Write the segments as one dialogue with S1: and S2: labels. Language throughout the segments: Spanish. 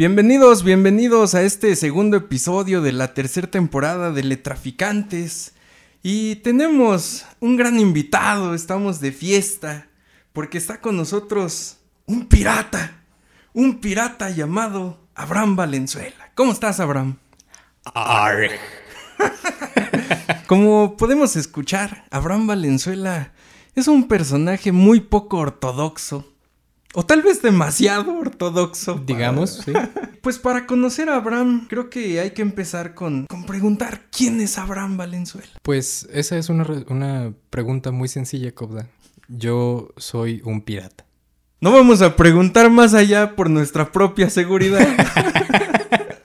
S1: Bienvenidos, bienvenidos a este segundo episodio de la tercera temporada de Letraficantes. Y tenemos un gran invitado, estamos de fiesta, porque está con nosotros un pirata, un pirata llamado Abraham Valenzuela. ¿Cómo estás, Abraham? Como podemos escuchar, Abraham Valenzuela es un personaje muy poco ortodoxo. O tal vez demasiado ortodoxo.
S2: Digamos, sí.
S1: Pues para conocer a Abraham, creo que hay que empezar con, con preguntar quién es Abraham Valenzuela.
S2: Pues esa es una, una pregunta muy sencilla, Cobda. Yo soy un pirata.
S1: No vamos a preguntar más allá por nuestra propia seguridad.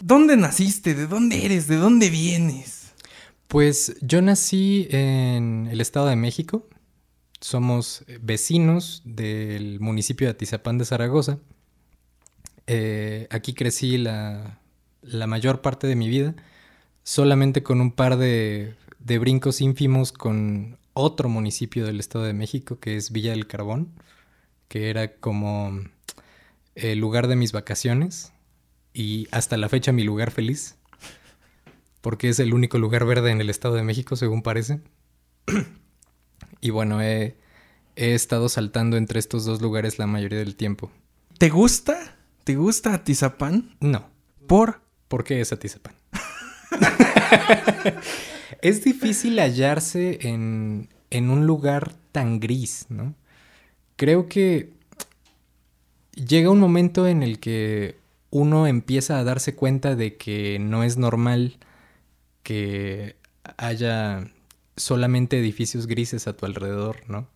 S1: ¿Dónde naciste? ¿De dónde eres? ¿De dónde vienes?
S2: Pues yo nací en el Estado de México. Somos vecinos del municipio de Atizapán de Zaragoza. Eh, aquí crecí la, la mayor parte de mi vida, solamente con un par de, de brincos ínfimos con otro municipio del Estado de México, que es Villa del Carbón, que era como el lugar de mis vacaciones y hasta la fecha mi lugar feliz, porque es el único lugar verde en el Estado de México, según parece. y bueno, he, he estado saltando entre estos dos lugares la mayoría del tiempo.
S1: ¿Te gusta? ¿Te gusta Atizapán?
S2: No,
S1: ¿Por?
S2: ¿por qué es Atizapán? es difícil hallarse en, en un lugar tan gris, ¿no? Creo que llega un momento en el que uno empieza a darse cuenta de que no es normal que haya solamente edificios grises a tu alrededor, ¿no?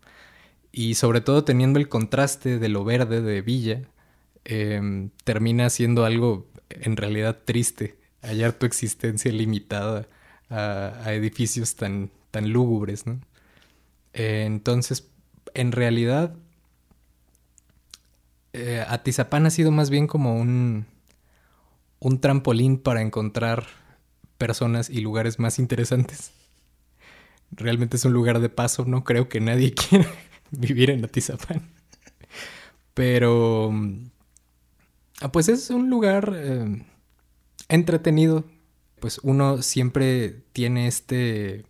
S2: Y sobre todo teniendo el contraste de lo verde de Villa, eh, termina siendo algo en realidad triste hallar tu existencia limitada a, a edificios tan, tan lúgubres, ¿no? Eh, entonces, en realidad, eh, Atizapán ha sido más bien como un, un trampolín para encontrar personas y lugares más interesantes. Realmente es un lugar de paso, no creo que nadie quiera vivir en Atizapán. Pero, ah, pues es un lugar eh, entretenido. Pues uno siempre tiene este,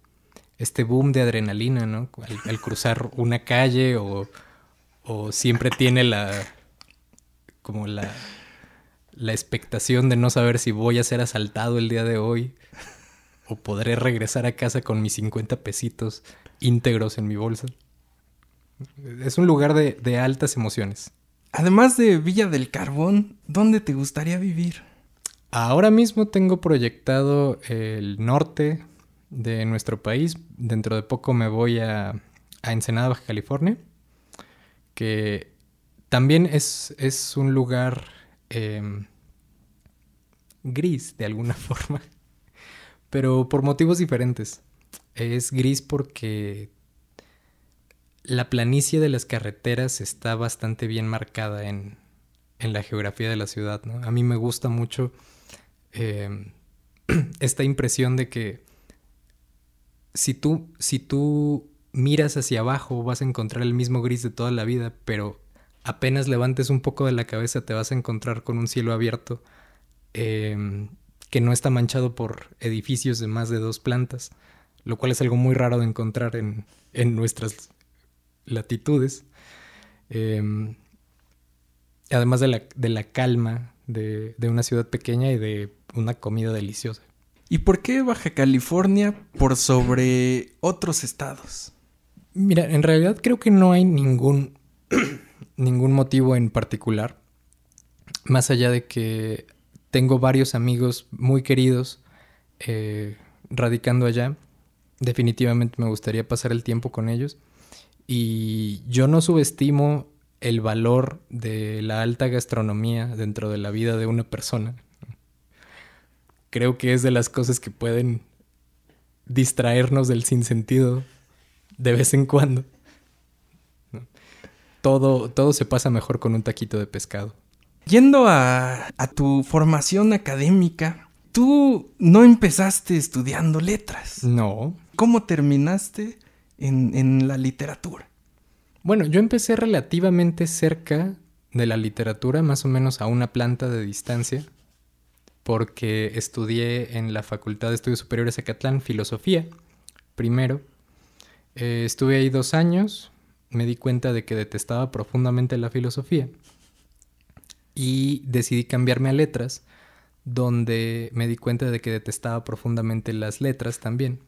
S2: este boom de adrenalina, ¿no? Al, al cruzar una calle o, o siempre tiene la, como la, la expectación de no saber si voy a ser asaltado el día de hoy o podré regresar a casa con mis 50 pesitos íntegros en mi bolsa. Es un lugar de, de altas emociones.
S1: Además de Villa del Carbón, ¿dónde te gustaría vivir?
S2: Ahora mismo tengo proyectado el norte de nuestro país. Dentro de poco me voy a, a Ensenada, Baja California, que también es, es un lugar eh, gris de alguna forma, pero por motivos diferentes. Es gris porque la planicie de las carreteras está bastante bien marcada en, en la geografía de la ciudad. ¿no? A mí me gusta mucho eh, esta impresión de que si tú, si tú miras hacia abajo vas a encontrar el mismo gris de toda la vida, pero apenas levantes un poco de la cabeza te vas a encontrar con un cielo abierto eh, que no está manchado por edificios de más de dos plantas, lo cual es algo muy raro de encontrar en, en nuestras latitudes. Eh, además de la, de la calma de, de, una ciudad pequeña y de una comida deliciosa.
S1: ¿Y por qué Baja California por sobre otros estados?
S2: Mira, en realidad creo que no hay ningún, ningún motivo en particular, más allá de que tengo varios amigos muy queridos eh, radicando allá. Definitivamente me gustaría pasar el tiempo con ellos. Y yo no subestimo el valor de la alta gastronomía dentro de la vida de una persona. Creo que es de las cosas que pueden distraernos del sinsentido de vez en cuando. Todo, todo se pasa mejor con un taquito de pescado.
S1: Yendo a, a tu formación académica, tú no empezaste estudiando letras.
S2: No.
S1: ¿Cómo terminaste en, en la literatura?
S2: Bueno, yo empecé relativamente cerca de la literatura, más o menos a una planta de distancia, porque estudié en la Facultad de Estudios Superiores Acatlán filosofía, primero. Eh, estuve ahí dos años, me di cuenta de que detestaba profundamente la filosofía y decidí cambiarme a letras, donde me di cuenta de que detestaba profundamente las letras también.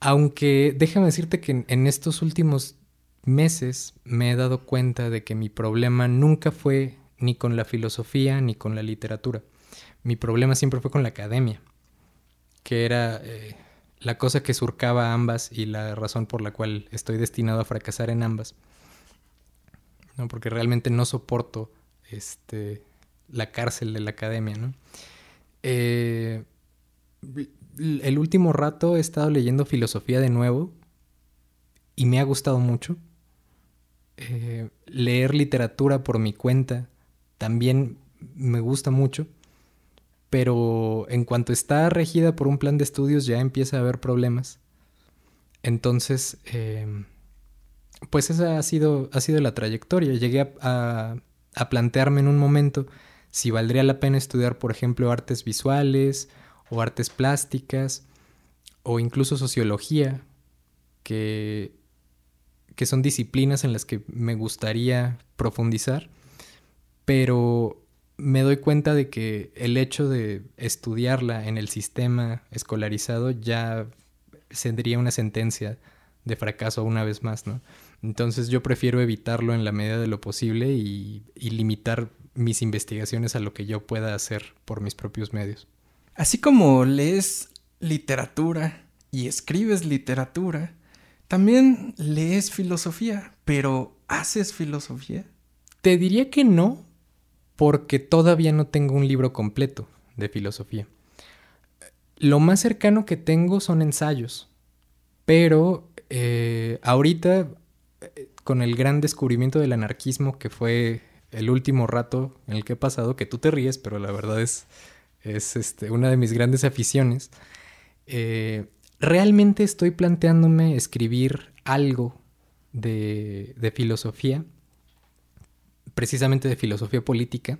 S2: Aunque déjame decirte que en estos últimos meses me he dado cuenta de que mi problema nunca fue ni con la filosofía ni con la literatura. Mi problema siempre fue con la academia, que era eh, la cosa que surcaba ambas y la razón por la cual estoy destinado a fracasar en ambas. ¿no? Porque realmente no soporto este, la cárcel de la academia. ¿no? Eh, el último rato he estado leyendo filosofía de nuevo y me ha gustado mucho. Eh, leer literatura por mi cuenta también me gusta mucho, pero en cuanto está regida por un plan de estudios ya empieza a haber problemas. Entonces, em, pues esa ha sido, ha sido la trayectoria. Llegué a plantearme en un momento si valdría la pena estudiar, por ejemplo, artes visuales o artes plásticas o incluso sociología, que que son disciplinas en las que me gustaría profundizar, pero me doy cuenta de que el hecho de estudiarla en el sistema escolarizado ya sería una sentencia de fracaso una vez más, ¿no? Entonces yo prefiero evitarlo en la medida de lo posible y, y limitar mis investigaciones a lo que yo pueda hacer por mis propios medios.
S1: Así como lees literatura y escribes literatura, también lees filosofía, pero ¿haces filosofía?
S2: Te diría que no, porque todavía no tengo un libro completo de filosofía. Lo más cercano que tengo son ensayos, pero eh, ahorita, con el gran descubrimiento del anarquismo que fue el último rato en el que he pasado, que tú te ríes, pero la verdad es, es este, una de mis grandes aficiones, eh, realmente estoy planteándome escribir algo de, filosofía, precisamente de filosofía política,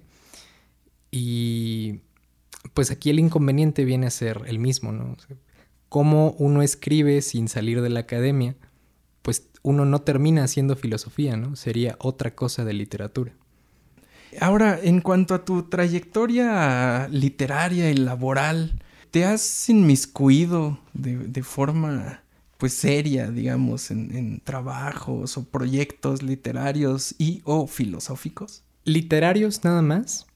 S2: y pues aquí el inconveniente viene a ser el mismo, ¿no? Cómo uno escribe sin salir de la academia, pues uno no termina haciendo filosofía, ¿no? Sería otra cosa de literatura.
S1: Ahora, en cuanto a tu trayectoria literaria y laboral, te has inmiscuido de, forma pues seria, digamos, en, trabajos o proyectos literarios y o filosóficos?
S2: Literarios nada más,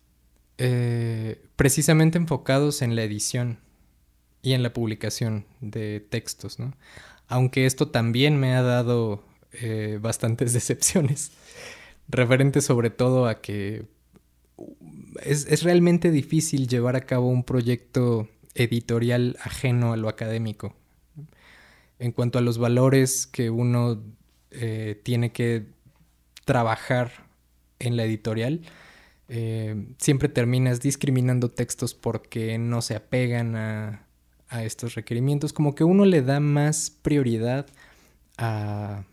S2: eh, precisamente enfocados en la edición y en la publicación de textos, ¿no? Aunque esto también me ha dado eh, bastantes decepciones, referentes sobre todo a que es, es realmente difícil llevar a cabo un proyecto editorial ajeno a lo académico. En cuanto a los valores que uno eh, tiene que trabajar en la editorial, eh, siempre terminas discriminando textos porque no se apegan a, a, estos requerimientos. Como que uno le da más prioridad a,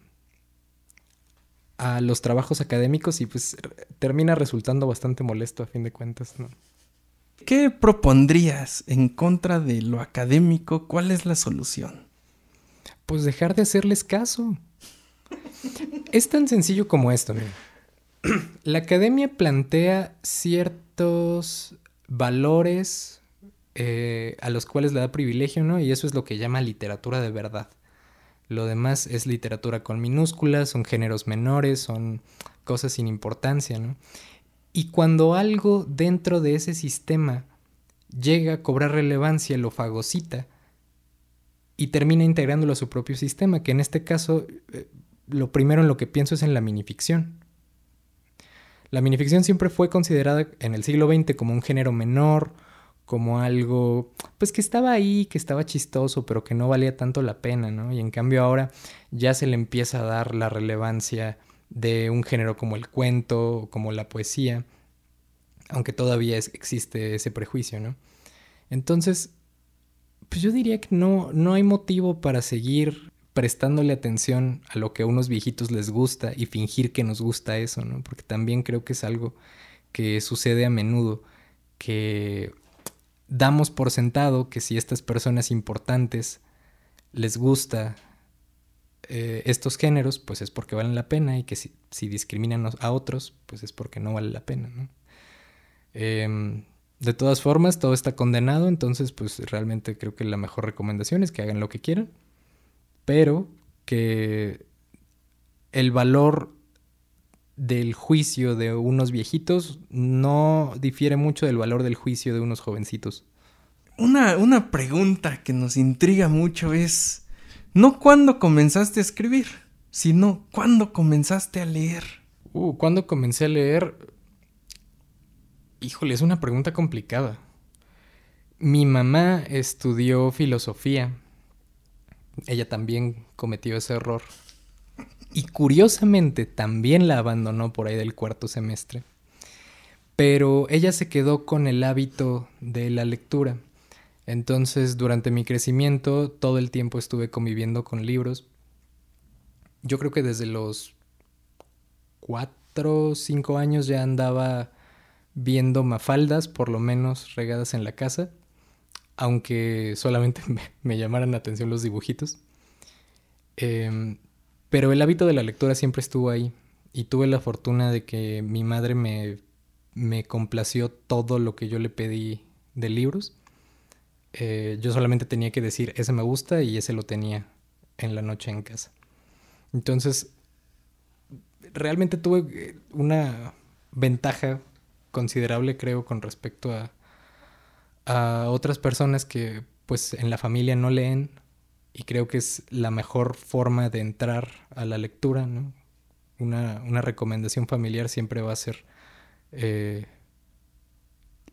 S2: a los trabajos académicos y pues termina resultando bastante molesto a fin de cuentas. ¿no?
S1: ¿Qué propondrías en contra de lo académico? ¿Cuál es la solución?
S2: Pues dejar de hacerles caso. es tan sencillo como esto. La academia plantea ciertos valores eh, a los cuales le da privilegio, ¿no? Y eso es lo que llama literatura de verdad. Lo demás es literatura con minúsculas, son géneros menores, son cosas sin importancia, ¿no? Y cuando algo dentro de ese sistema llega a cobrar relevancia, lo fagocita y termina integrándolo a su propio sistema, que en este caso eh, lo primero en lo que pienso es en la minificción. La minificción siempre fue considerada en el siglo XX como un género menor, como algo, pues que estaba ahí, que estaba chistoso, pero que no valía tanto la pena, ¿no? Y en cambio ahora ya se le empieza a dar la relevancia de un género como el cuento o como la poesía, aunque todavía existe ese prejuicio, ¿no? Entonces, pues yo diría que no, no hay motivo para seguir prestándole atención a lo que a unos viejitos les gusta y fingir que nos gusta eso, ¿no? Porque también creo que es algo que sucede a menudo, que damos por sentado que si estas personas importantes les gusta eh, estos géneros, pues es porque valen la pena y que si, discriminan a otros, pues es porque no vale la pena. Em, de todas formas, todo está condenado, entonces pues realmente creo que la mejor recomendación es que hagan lo que quieran, pero que el valor del juicio de unos viejitos no difiere mucho del valor del juicio de unos jovencitos.
S1: Una, una pregunta que nos intriga mucho es, no cuándo comenzaste a escribir, sino cuándo comenzaste a leer.
S2: Uh, ¿cuándo comencé a leer? Híjole, es una pregunta complicada. Mi mamá estudió filosofía. Ella también cometió ese error. Y curiosamente también la abandonó por ahí del cuarto semestre. Pero ella se quedó con el hábito de la lectura. Entonces, durante mi crecimiento, todo el tiempo estuve conviviendo con libros. Yo creo que desde los cuatro cinco años ya andaba viendo mafaldas, por lo menos regadas en la casa, aunque solamente me, llamaran la atención los dibujitos. Em, pero el hábito de la lectura siempre estuvo ahí y tuve la fortuna de que mi madre me, me complació todo lo que yo le pedí de libros. Eh, yo solamente tenía que decir, ese me gusta y ese lo tenía en la noche en casa. Entonces, realmente tuve eh, una ventaja considerable, creo, con respecto a, a otras personas que pues en la familia no leen y creo que es la mejor forma de entrar a la lectura, ¿no? Una, una recomendación familiar siempre va a ser eh,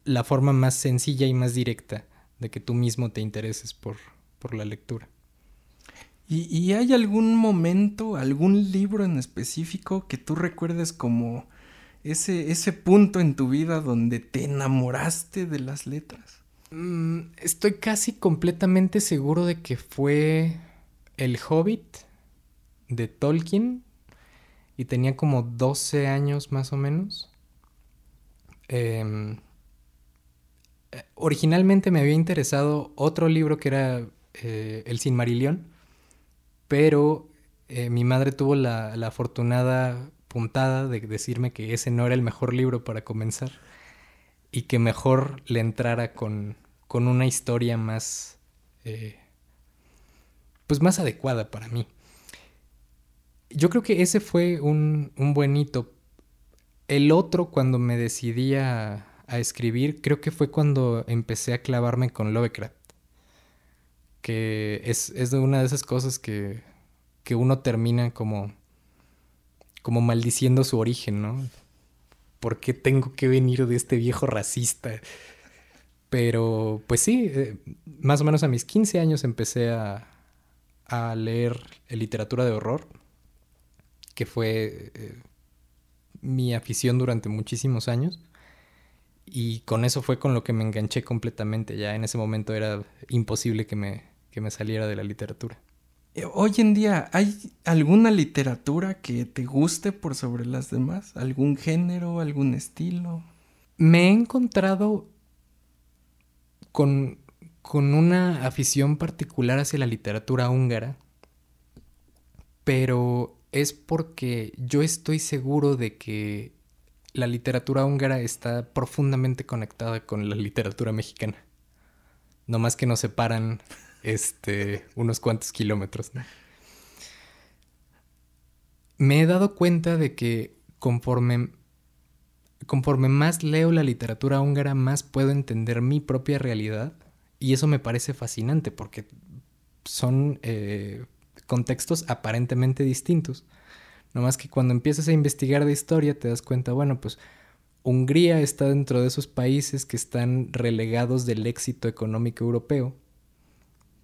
S2: la forma más sencilla y más directa de que tú mismo te intereses por, por la lectura.
S1: ¿Y, ¿Y, hay algún momento, algún libro en específico que tú recuerdes como ese, ese punto en tu vida donde te enamoraste de las letras?
S2: Mm, estoy casi completamente seguro de que fue El Hobbit de Tolkien y tenía como 12 años más o menos. Em, eh, originalmente me había interesado otro libro que era eh, El Sinmarillion, pero eh, mi madre tuvo la, la afortunada puntada de decirme que ese no era el mejor libro para comenzar y que mejor le entrara con, con una historia más, eh, pues más adecuada para mí. Yo creo que ese fue un, un buen hito. El otro, cuando me decidí a, a, escribir, creo que fue cuando empecé a clavarme con Lovecraft. Que es, es una de esas cosas que, que uno termina como como maldiciendo su origen, ¿no? ¿Por qué tengo que venir de este viejo racista? Pero, pues sí, eh, más o menos a mis 15 años empecé a, leer literatura de horror, que fue eh, mi afición durante muchísimos años. Y con eso fue con lo que me enganché completamente. Ya en ese momento era imposible que me, que me saliera de la literatura.
S1: Eh, hoy en día, ¿hay alguna literatura que te guste por sobre las demás? ¿Algún género, algún estilo?
S2: Me he encontrado con, con una afición particular hacia la literatura húngara, pero es porque yo estoy seguro de que la literatura húngara está profundamente conectada con la literatura mexicana. No más que nos separan este, unos cuantos kilómetros. Me he dado cuenta de que conforme, conforme más leo la literatura húngara, más puedo entender mi propia realidad. Y eso me parece fascinante porque son eh, contextos aparentemente distintos. No más que cuando empiezas a investigar de historia te das cuenta, bueno, pues Hungría está dentro de esos países que están relegados del éxito económico europeo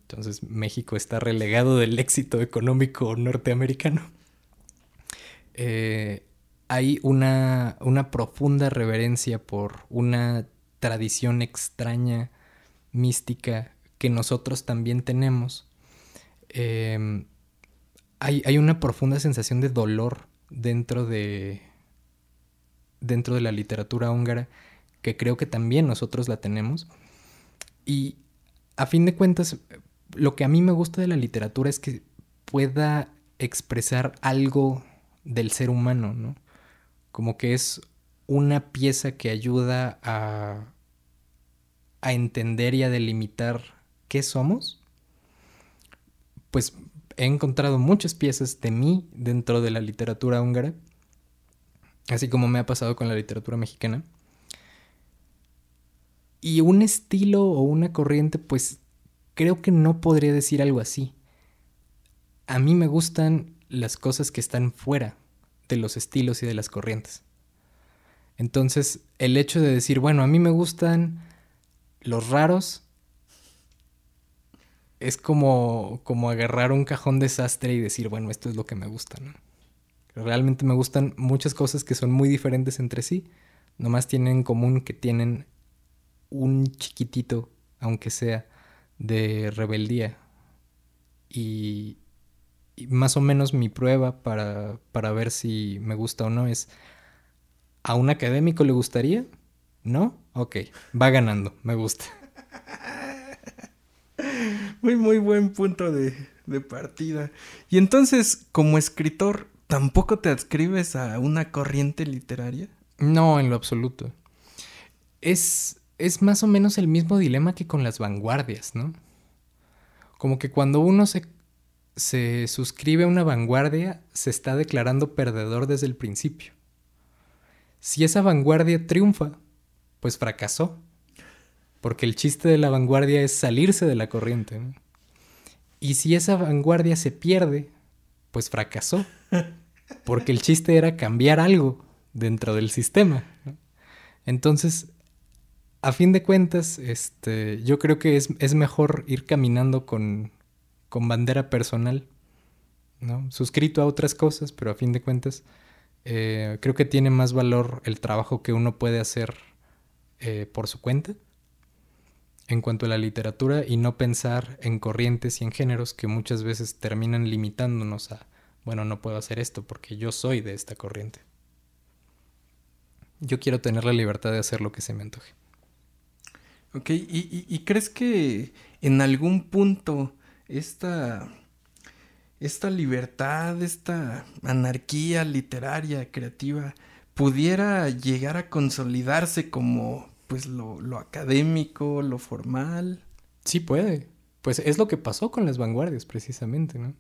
S2: entonces México está relegado del éxito económico norteamericano. Eh, hay una, una, profunda reverencia por una tradición extraña, mística, que nosotros también tenemos. Em, hay, hay una profunda sensación de dolor dentro de, dentro de la literatura húngara que creo que también nosotros la tenemos. Y a fin de cuentas, lo que a mí me gusta de la literatura es que pueda expresar algo del ser humano, ¿no? Como que es una pieza que ayuda a, entender y a delimitar qué somos. Pues he encontrado muchas piezas de mí dentro de la literatura húngara, así como me ha pasado con la literatura mexicana. Y un estilo o una corriente, pues creo que no podría decir algo así. A mí me gustan las cosas que están fuera de los estilos y de las corrientes. Entonces, el hecho de decir, bueno, a mí me gustan los raros, es como, como agarrar un cajón desastre y decir, bueno, esto es lo que me gusta. Realmente me gustan muchas cosas que son muy diferentes entre sí, nomás tienen en común que tienen un chiquitito, aunque sea, de rebeldía. Y, más o menos mi prueba para, para ver si me gusta o no es, ¿a un académico le gustaría? ¿No? Ok, va ganando, me gusta.
S1: Muy, muy buen punto de, de, partida. Y entonces, como escritor, ¿tampoco te adscribes a una corriente literaria?
S2: No, en lo absoluto. Es, es más o menos el mismo dilema que con las vanguardias, ¿no? Como que cuando uno se, se suscribe a una vanguardia, se está declarando perdedor desde el principio. Si esa vanguardia triunfa, pues fracasó. Porque el chiste de la vanguardia es salirse de la corriente. Y si esa vanguardia se pierde, pues fracasó. Porque el chiste era cambiar algo dentro del sistema. Entonces, a fin de cuentas, este, yo creo que es, es mejor ir caminando con, con, bandera personal, ¿no? Suscrito a otras cosas, pero a fin de cuentas, eh, creo que tiene más valor el trabajo que uno puede hacer eh, por su cuenta en cuanto a la literatura y no pensar en corrientes y en géneros que muchas veces terminan limitándonos a, bueno, no puedo hacer esto porque yo soy de esta corriente. Yo quiero tener la libertad de hacer lo que se me antoje.
S1: Ok, ¿Y, y, crees que en algún punto esta, esta libertad, esta anarquía literaria, creativa, pudiera llegar a consolidarse como pues lo, lo, académico, lo formal?
S2: Sí puede. Pues es lo que pasó con las vanguardias precisamente, ¿no?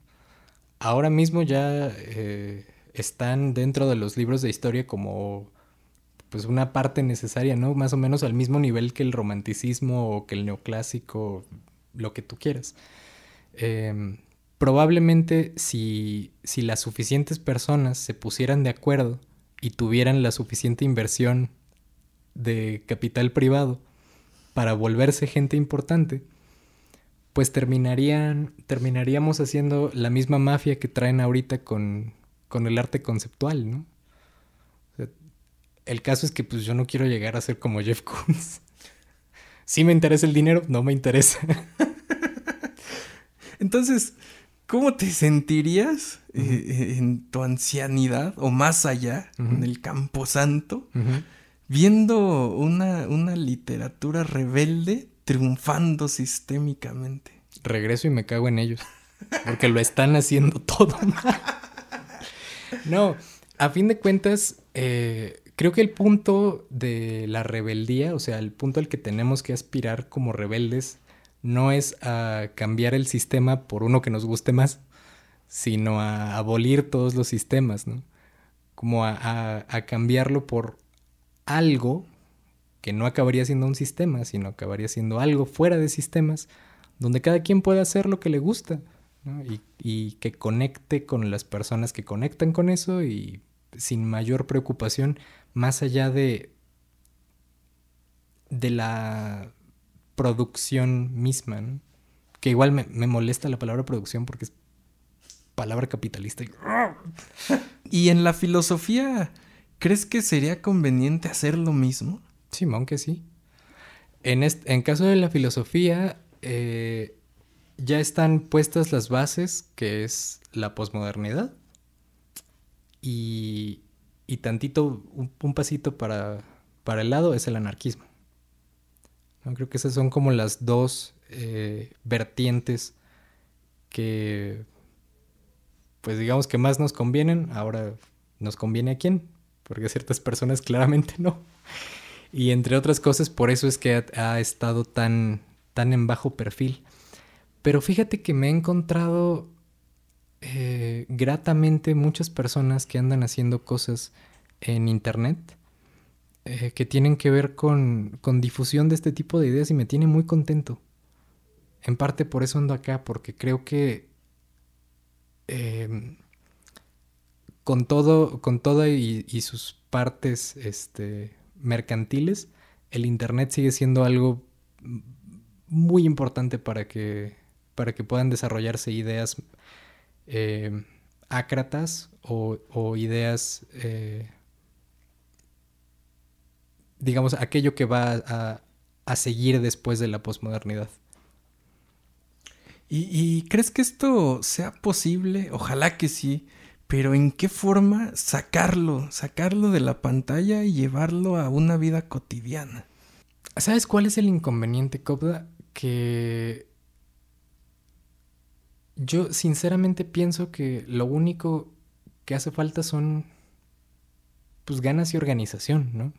S2: Ahora mismo ya eh, están dentro de los libros de historia como pues una parte necesaria, ¿no? Más o menos al mismo nivel que el romanticismo o que el neoclásico, lo que tú quieras. Eh, probablemente si, si las suficientes personas se pusieran de acuerdo y tuvieran la suficiente inversión de capital privado para volverse gente importante, pues terminarían, terminaríamos haciendo la misma mafia que traen ahorita con, con el arte conceptual, ¿no? El caso es que pues yo no quiero llegar a ser como Jeff Koons. sí me interesa el dinero, no me interesa.
S1: Entonces, ¿cómo te sentirías uh -huh. en tu ancianidad o más allá, uh -huh. en el Camposanto, uh -huh. viendo una, una literatura rebelde triunfando sistémicamente?
S2: Regreso y me cago en ellos, porque lo están haciendo todo mal. No, a fin de cuentas, eh, creo que el punto de la rebeldía, o sea, el punto al que tenemos que aspirar como rebeldes, no es a cambiar el sistema por uno que nos guste más, sino a abolir todos los sistemas, ¿no? Como a, cambiarlo por algo que no acabaría siendo un sistema, sino acabaría siendo algo fuera de sistemas, donde cada quien puede hacer lo que le gusta, ¿no? y que conecte con las personas que conectan con eso y sin mayor preocupación más allá de de la producción misma, ¿no? que igual me, me, molesta la palabra producción porque es palabra capitalista.
S1: Y en la filosofía, ¿crees que sería conveniente hacer lo mismo?
S2: Simón, que sí. En, en caso de la filosofía, eh, ya están puestas las bases, que es la posmodernidad. Y, y tantito, un, pasito para, para, el lado es el anarquismo. Creo que esas son como las dos eh, vertientes que, pues digamos que más nos convienen. Ahora, ¿nos conviene a quién? Porque a ciertas personas claramente no. Y entre otras cosas, por eso es que ha, estado tan, tan en bajo perfil. Pero fíjate que me he encontrado eh, gratamente muchas personas que andan haciendo cosas en internet eh, que tienen que ver con, con, difusión de este tipo de ideas y me tiene muy contento. En parte por eso ando acá, porque creo que em, con todo, con toda y, y, sus partes este, mercantiles, el internet sigue siendo algo muy importante para que, para que puedan desarrollarse ideas eh, ácratas o, ideas, eh, digamos, aquello que va a, a, seguir después de la posmodernidad.
S1: ¿Y, crees que esto sea posible? Ojalá que sí. Pero ¿en qué forma sacarlo? Sacarlo de la pantalla y llevarlo a una vida cotidiana.
S2: ¿Sabes cuál es el inconveniente, Cobda? Que yo sinceramente pienso que lo único que hace falta son pues ganas y organización, ¿no?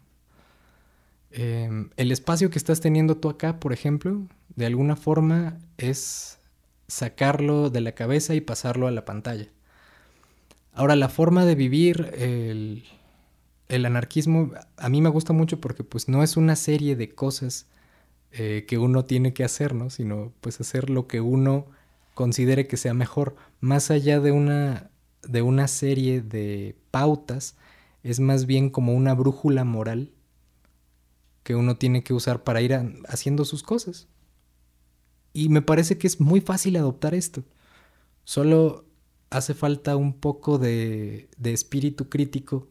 S2: Em, el espacio que estás teniendo tú acá, por ejemplo, de alguna forma es sacarlo de la cabeza y pasarlo a la pantalla. Ahora, la forma de vivir el, el anarquismo a mí me gusta mucho porque pues no es una serie de cosas eh, que uno tiene que hacer, ¿no? Sino pues hacer lo que uno considere que sea mejor, más allá de una, de una serie de pautas, es más bien como una brújula moral que uno tiene que usar para ir haciendo sus cosas. Y me parece que es muy fácil adoptar esto. Solo hace falta un poco de, de espíritu crítico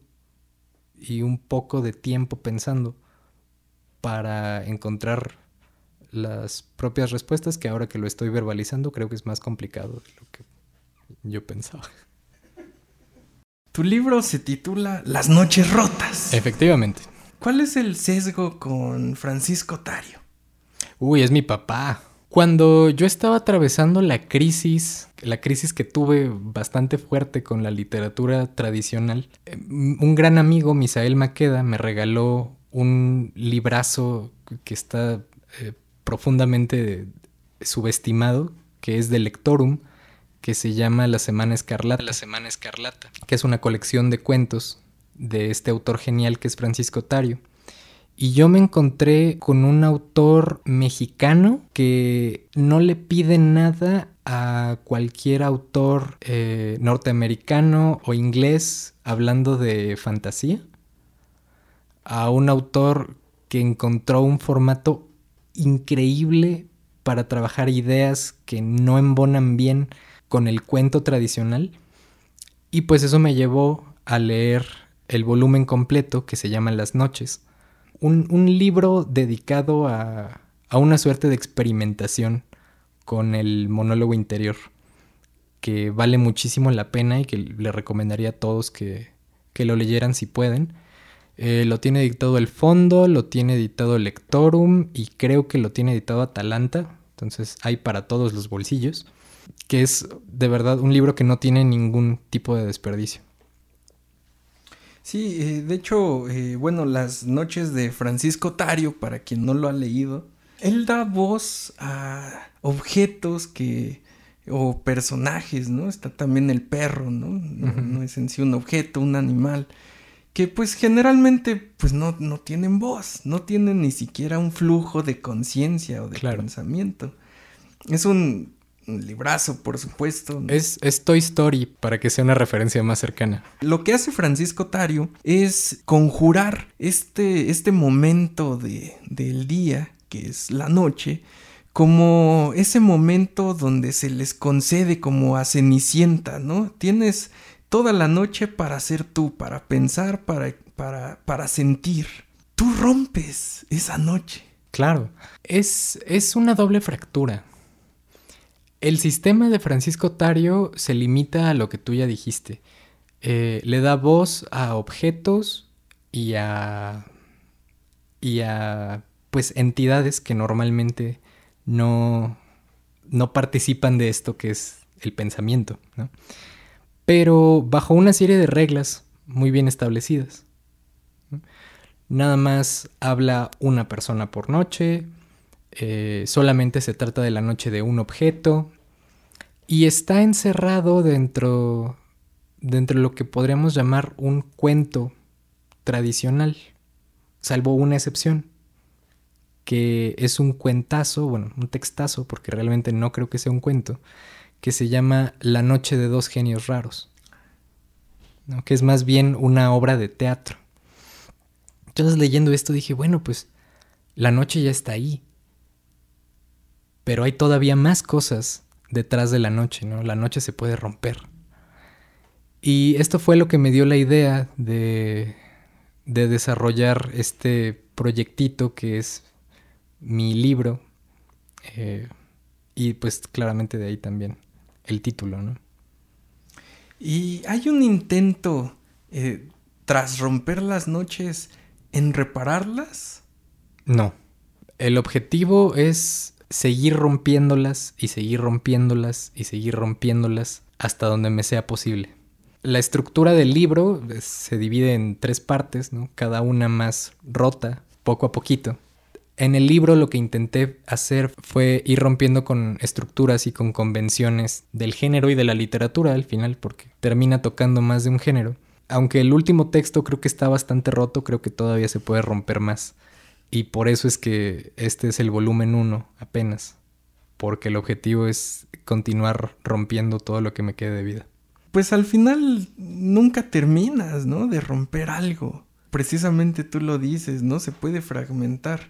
S2: y un poco de tiempo pensando para encontrar las propias respuestas, que ahora que lo estoy verbalizando creo que es más complicado de lo que yo pensaba.
S1: Tu libro se titula Las noches rotas.
S2: Efectivamente.
S1: ¿Cuál es el sesgo con Francisco Tario?
S2: Uy, es mi papá. Cuando yo estaba atravesando la crisis, la crisis que tuve bastante fuerte con la literatura tradicional, eh, un gran amigo, Misael Maqueda, me regaló un librazo que está eh, profundamente subestimado, que es de Lectorum, que se llama La Semana Escarlata.
S1: La Semana Escarlata.
S2: Que es una colección de cuentos de este autor genial que es Francisco Tario. Y yo me encontré con un autor mexicano que no le pide nada a cualquier autor eh, norteamericano o inglés hablando de fantasía. A un autor que encontró un formato increíble para trabajar ideas que no embonan bien con el cuento tradicional. Y pues eso me llevó a leer el volumen completo que se llama Las noches. Un, libro dedicado a, a, una suerte de experimentación con el monólogo interior, que vale muchísimo la pena y que le recomendaría a todos que, que lo leyeran si pueden. Eh, lo tiene editado el Fondo, lo tiene editado Lectorum y creo que lo tiene editado Atalanta. Entonces hay para todos los bolsillos. Que es de verdad un libro que no tiene ningún tipo de desperdicio.
S1: Sí, eh, de hecho, eh, bueno, las noches de Francisco Tario, para quien no lo ha leído, él da voz a objetos que o personajes, ¿no? Está también el perro, ¿no? No, es en sí un objeto, un animal que pues generalmente pues no, no tienen voz, no tienen ni siquiera un flujo de conciencia o de pensamiento. Es un, librazo, por supuesto.
S2: Es, es, Toy Story, para que sea una referencia más cercana.
S1: Lo que hace Francisco Tario es conjurar este, este momento de, del día, que es la noche, como ese momento donde se les concede como a Cenicienta, ¿no? Tienes toda la noche para ser tú, para pensar, para, para, para sentir. Tú rompes esa noche.
S2: Claro, es, es una doble fractura. El sistema de Francisco Tario se limita a lo que tú ya dijiste. Eh, le da voz a objetos y a. y a. pues entidades que normalmente no. no participan de esto que es el pensamiento, ¿no? Pero bajo una serie de reglas muy bien establecidas. Nada más habla una persona por noche, eh, solamente se trata de la noche de un objeto y está encerrado dentro, dentro de lo que podríamos llamar un cuento tradicional, salvo una excepción, que es un cuentazo, bueno, un textazo, porque realmente no creo que sea un cuento, que se llama La noche de dos genios raros, que es más bien una obra de teatro. Entonces leyendo esto dije, bueno, pues la noche ya está ahí, pero hay todavía más cosas detrás de la noche, ¿no? La noche se puede romper. Y esto fue lo que me dio la idea de, de desarrollar este proyectito que es mi libro. Eh, y pues claramente de ahí también el título, ¿no?
S1: Y hay un intento, eh, tras romper las noches, en repararlas.
S2: No. El objetivo es seguir rompiéndolas y seguir rompiéndolas y seguir rompiéndolas hasta donde me sea posible. La estructura del libro eh, se divide en tres partes, ¿no? cada una más rota, poco a poquito. En el libro lo que intenté hacer fue ir rompiendo con estructuras y con convenciones del género y de la literatura al final, porque termina tocando más de un género. Aunque el último texto creo que está bastante roto, creo que todavía se puede romper más. Y por eso es que este es el volumen 1 apenas, porque el objetivo es continuar rompiendo todo lo que me quede de vida.
S1: Pues al final nunca terminas, ¿no? De romper algo. Precisamente tú lo dices, ¿no? Se puede fragmentar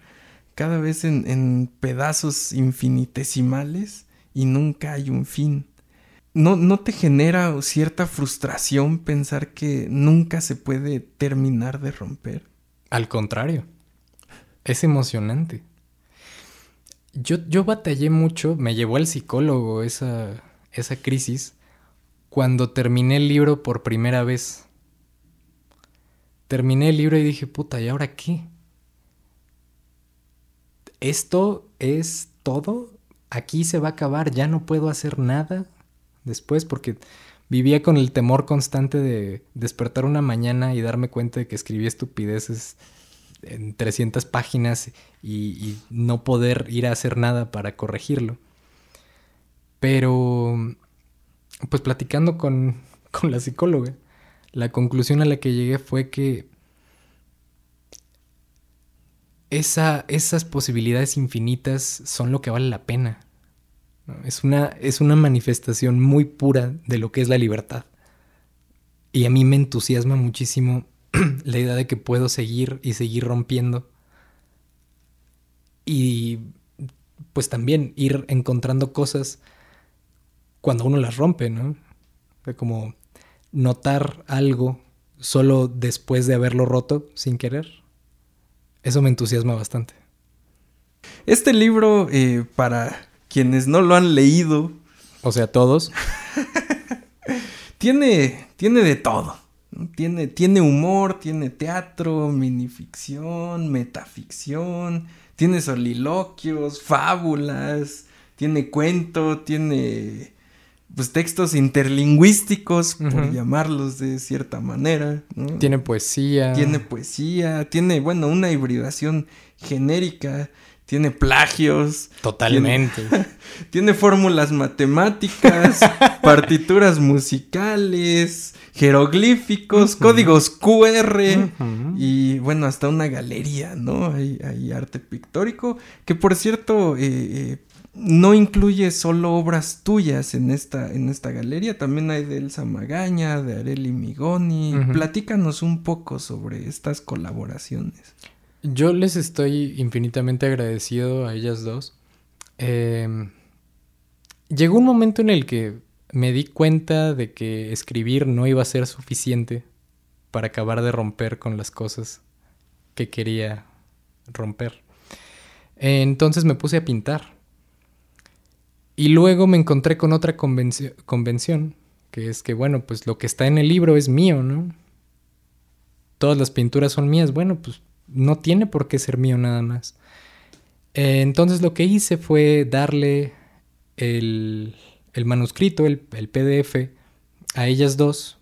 S1: cada vez en, pedazos infinitesimales y nunca hay un fin. ¿No, ¿No te genera cierta frustración pensar que nunca se puede terminar de romper?
S2: Al contrario, es emocionante. Yo, yo batallé mucho, me llevó al psicólogo esa, esa crisis cuando terminé el libro por primera vez. Terminé el libro y dije, puta, ¿y ahora qué? Esto es todo, aquí se va a acabar, ya no puedo hacer nada después porque vivía con el temor constante de despertar una mañana y darme cuenta de que escribí estupideces en 300 páginas y, no poder ir a hacer nada para corregirlo. Pero, pues platicando con, con la psicóloga, la conclusión a la que llegué fue que esas posibilidades infinitas son lo que vale la pena. Es, una, es una manifestación muy pura de lo que es la libertad. Y a mí me entusiasma muchísimo la idea de que puedo seguir y seguir rompiendo. Y pues también ir encontrando cosas cuando uno las rompe, ¿no? como notar algo solo después de haberlo roto sin querer. Eso me entusiasma bastante.
S1: Este libro, eh, para quienes no lo han leído.
S2: O sea, todos.
S1: tiene, tiene de todo. Tiene, tiene humor, tiene teatro, minificción, metaficción, tiene soliloquios, fábulas, tiene cuento, tiene pues textos interlingüísticos, por llamarlos de cierta manera.
S2: Tiene poesía.
S1: Tiene poesía, tiene, bueno, una hibridación genérica, tiene plagios.
S2: Totalmente.
S1: Tiene, fórmulas matemáticas, partituras musicales, jeroglíficos, códigos QR y, bueno, hasta una galería, ¿no? Hay, hay arte pictórico, que por cierto, eh, eh no incluye solo obras tuyas en esta, en esta galería, también hay de Elsa Magaña, de Areli Migoni. Platícanos un poco sobre estas colaboraciones.
S2: Yo les estoy infinitamente agradecido a ellas dos. Em, llegó un momento en el que me di cuenta de que escribir no iba a ser suficiente para acabar de romper con las cosas que quería romper. Entonces me puse a pintar Y luego me encontré con otra convención, que es que, bueno, pues lo que está en el libro es mío, ¿no? Todas las pinturas son mías. Bueno, pues no tiene por qué ser mío nada más. Eh, entonces lo que hice fue darle el, manuscrito, el, PDF, a ellas dos.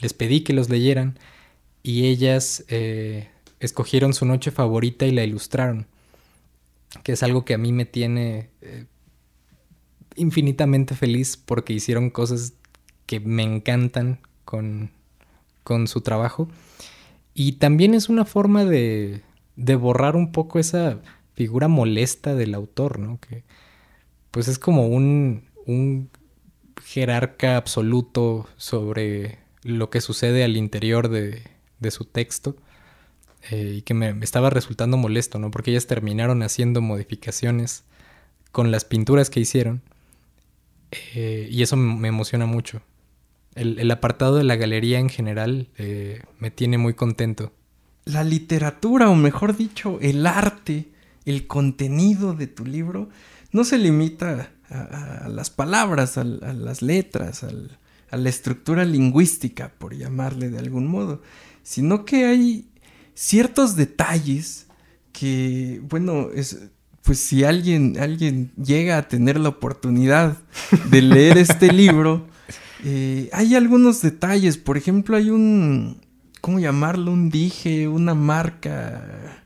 S2: Les pedí que los leyeran y ellas eh, escogieron su noche favorita y la ilustraron, que es algo que a mí me tiene eh, infinitamente feliz porque hicieron cosas que me encantan con, con su trabajo. Y también es una forma de, de borrar un poco esa figura molesta del autor, ¿no? Que pues es como un, un jerarca absoluto sobre lo que sucede al interior de, de su texto eh, y que me, estaba resultando molesto, ¿no? Porque ellas terminaron haciendo modificaciones con las pinturas que hicieron eh, y eso me emociona mucho. El, apartado de la galería en general eh, me tiene muy contento.
S1: La literatura, o mejor dicho, el arte, el contenido de tu libro, no se limita a, las palabras, a, las letras, a la estructura lingüística, por llamarle de algún modo, sino que hay ciertos detalles que, bueno, es, pues si alguien, alguien llega a tener la oportunidad de leer este libro, eh, hay algunos detalles, por ejemplo, hay un, ¿cómo llamarlo? Un dije, una marca.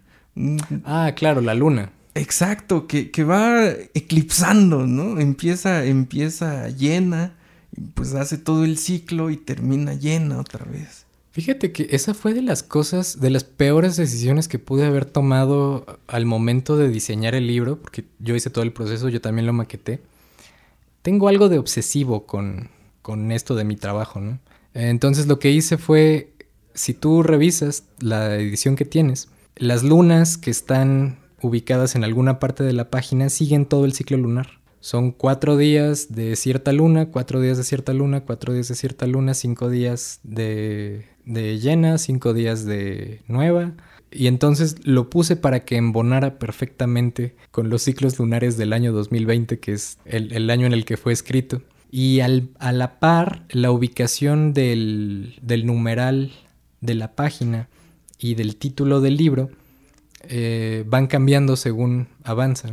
S2: Ah, claro, la luna.
S1: Exacto, que, que, va eclipsando, ¿no? Empieza, empieza llena, pues hace todo el ciclo y termina llena otra vez.
S2: Fíjate que esa fue de las cosas, de las peores decisiones que pude haber tomado al momento de diseñar el libro, porque yo hice todo el proceso, yo también lo maqueté. Tengo algo de obsesivo con, con esto de mi trabajo, ¿no? Entonces lo que hice fue, si tú revisas la edición que tienes, las lunas que están ubicadas en alguna parte de la página siguen todo el ciclo lunar. Son cuatro días de cierta luna, cuatro días de cierta luna, cuatro días de cierta luna, cinco días de, de llena, cinco días de nueva. Y entonces lo puse para que embonara perfectamente con los ciclos lunares del año 2020, que es el, el año en el que fue escrito. Y al, a la par, la ubicación del, del, numeral de la página y del título del libro eh, van cambiando según avanza.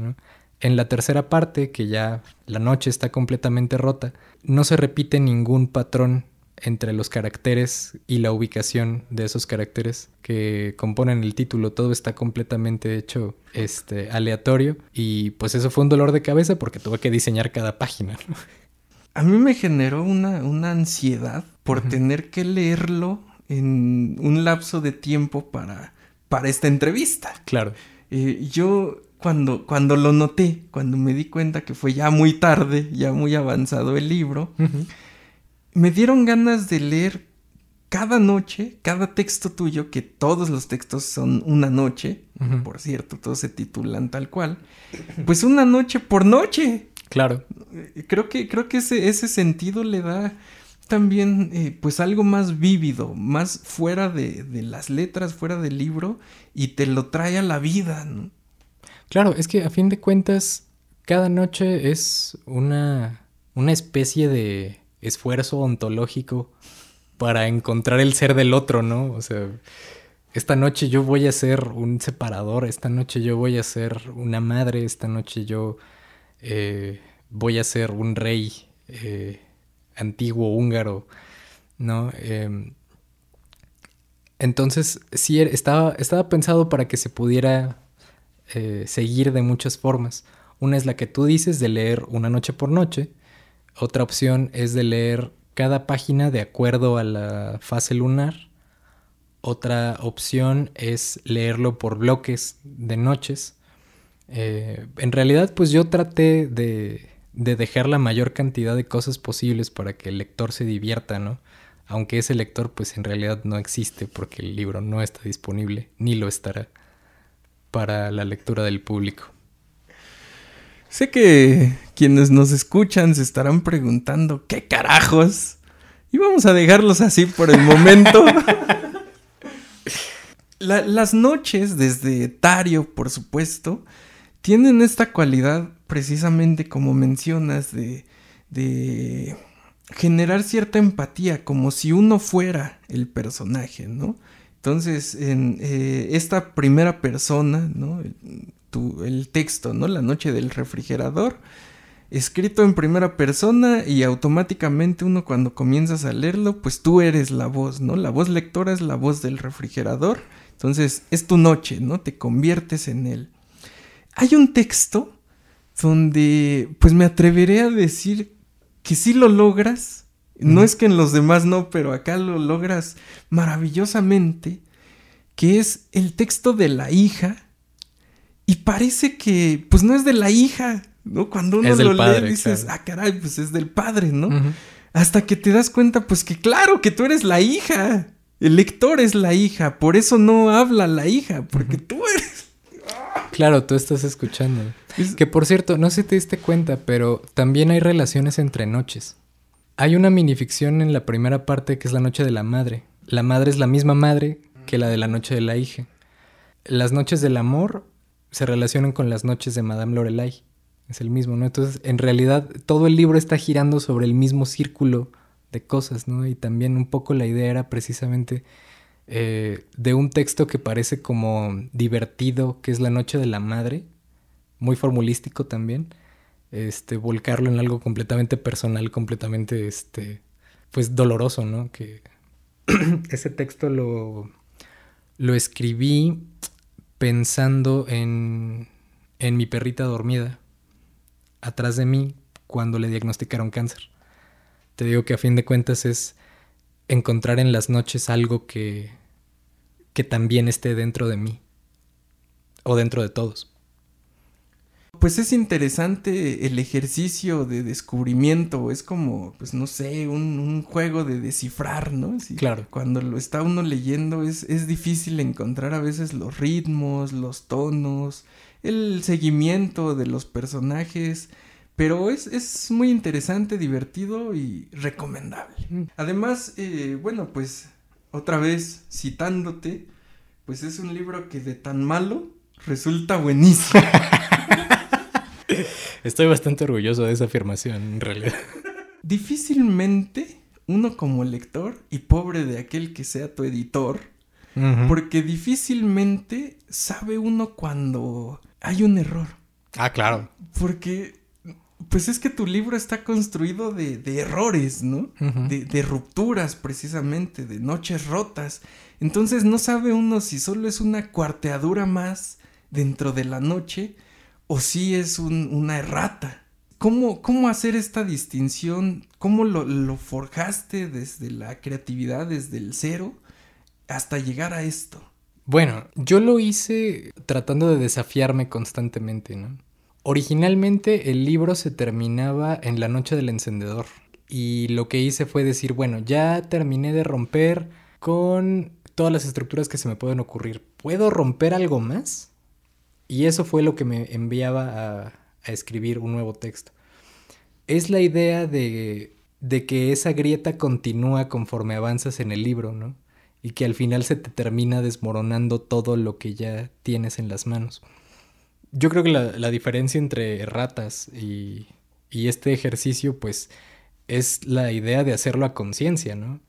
S2: En la tercera parte, que ya la noche está completamente rota, no se repite ningún patrón entre los caracteres y la ubicación de esos caracteres que componen el título. Todo está completamente hecho este, aleatorio y pues eso fue un dolor de cabeza porque tuve que diseñar cada página
S1: a mí me generó una, una ansiedad por tener que leerlo en un lapso de tiempo para, para esta entrevista.
S2: Claro.
S1: Eh, yo cuando, cuando lo noté, cuando me di cuenta que fue ya muy tarde, ya muy avanzado el libro, me dieron ganas de leer cada noche, cada texto tuyo, que todos los textos son una noche, por cierto, todos se titulan tal cual, pues una noche por noche.
S2: Claro.
S1: Creo que, creo que ese, ese sentido le da también eh, pues algo más vívido, más fuera de, de, las letras, fuera del libro, y te lo trae a la vida.
S2: Claro, es que a fin de cuentas, cada noche es una, una especie de esfuerzo ontológico para encontrar el ser del otro, ¿no? O sea, esta noche yo voy a ser un separador, esta noche yo voy a ser una madre, esta noche yo eh, voy a ser un rey eh, antiguo húngaro, ¿no? Em, entonces, sí, estaba, estaba pensado para que se pudiera eh, seguir de muchas formas. Una es la que tú dices de leer una noche por noche. Otra opción es de leer cada página de acuerdo a la fase lunar. Otra opción es leerlo por bloques de noches. Eh, en realidad, pues yo traté de, de, dejar la mayor cantidad de cosas posibles para que el lector se divierta, ¿no? Aunque ese lector, pues en realidad no existe porque el libro no está disponible, ni lo estará para la lectura del público.
S1: Sé que quienes nos escuchan se estarán preguntando, ¿qué carajos? Y vamos a dejarlos así por el momento. las noches, desde Tario, por supuesto, tienen esta cualidad precisamente como mencionas de, de generar cierta empatía, como si uno fuera el personaje, ¿no? Entonces, en eh, esta primera persona, ¿no? el texto, ¿no? La noche del refrigerador, escrito en primera persona y automáticamente uno cuando comienzas a leerlo, pues tú eres la voz, ¿no? La voz lectora es la voz del refrigerador. Entonces, es tu noche, ¿no? Te conviertes en él. Hay un texto donde, pues me atreveré a decir que si lo logras, no es que en los demás no, pero acá lo logras maravillosamente, que es el texto de la hija. Y parece que, pues no es de la hija, ¿no? Cuando uno lo lee dices, ah, caray, pues es del padre, ¿no? Hasta que te das cuenta, pues que claro, que tú eres la hija. El lector es la hija, por eso no habla la hija, porque tú eres.
S2: Claro, tú estás escuchando. Que por cierto, no sé si te diste cuenta, pero también hay relaciones entre noches. Hay una minificción en la primera parte que es la noche de la madre. La madre es la misma madre que la de la noche de la hija. Las noches del amor se relacionan con las noches de Madame Lorelai. Es el mismo, ¿no? Entonces, en realidad, todo el libro está girando sobre el mismo círculo de cosas, ¿no? Y también un poco la idea era precisamente eh, de un texto que parece como divertido, que es La Noche de la Madre, muy formulístico también, este, volcarlo en algo completamente personal, completamente, este, pues doloroso, ¿no? Que ese texto lo, lo escribí pensando en, en mi perrita dormida, atrás de mí, cuando le diagnosticaron cáncer. Te digo que a fin de cuentas es encontrar en las noches algo que, que también esté dentro de mí, o dentro de todos.
S1: Pues es interesante el ejercicio de descubrimiento, es como, pues no sé, un, juego de descifrar, ¿no?
S2: claro.
S1: Cuando lo está uno leyendo es, es difícil encontrar a veces los ritmos, los tonos, el seguimiento de los personajes, pero es, es muy interesante, divertido y recomendable. Mm. Además, eh, bueno, pues otra vez citándote, pues es un libro que de tan malo resulta buenísimo.
S2: Estoy bastante orgulloso de esa afirmación, en realidad.
S1: Difícilmente uno como lector, y pobre de aquel que sea tu editor, porque difícilmente sabe uno cuando hay un error.
S2: Ah, claro.
S1: Porque, pues es que tu libro está construido de, errores, ¿no? de, de rupturas, precisamente, de noches rotas. Entonces no sabe uno si solo es una cuarteadura más dentro de la noche o si es una errata. ¿Cómo, ¿Cómo, hacer esta distinción? ¿Cómo lo, forjaste desde la creatividad, desde el cero, hasta llegar a esto?
S2: Bueno, yo lo hice tratando de desafiarme constantemente, ¿no? Originalmente el libro se terminaba en la noche del encendedor y lo que hice fue decir, bueno, ya terminé de romper con todas las estructuras que se me pueden ocurrir. ¿Puedo romper algo más? Y eso fue lo que me enviaba a, escribir un nuevo texto. Es la idea de, de que esa grieta continúa conforme avanzas en el libro, ¿no? Y que al final se te termina desmoronando todo lo que ya tienes en las manos. Yo creo que la, diferencia entre ratas y, y este ejercicio, pues, es la idea de hacerlo a conciencia, ¿no?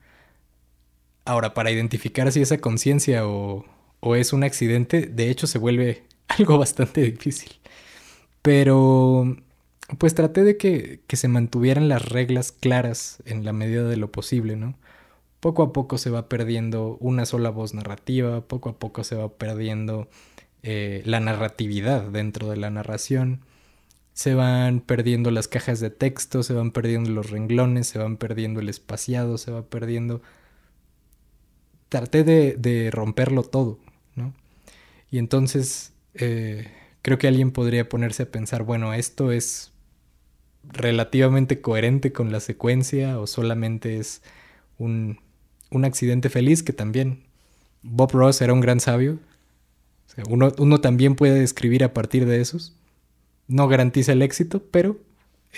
S2: Ahora, para identificar si esa conciencia o, o, es un accidente, de hecho se vuelve algo bastante difícil. Pero pues traté de que, que, se mantuvieran las reglas claras en la medida de lo posible, ¿no? Poco a poco se va perdiendo una sola voz narrativa, poco a poco se va perdiendo eh, la narratividad dentro de la narración, se van perdiendo las cajas de texto, se van perdiendo los renglones, se van perdiendo el espaciado, se va perdiendo... Traté de, de romperlo todo, ¿no? Y entonces eh, creo que alguien podría ponerse a pensar, bueno, esto es relativamente coherente con la secuencia o solamente es un, un accidente feliz que también Bob Ross era un gran sabio. uno, uno, también puede escribir a partir de esos. No garantiza el éxito, pero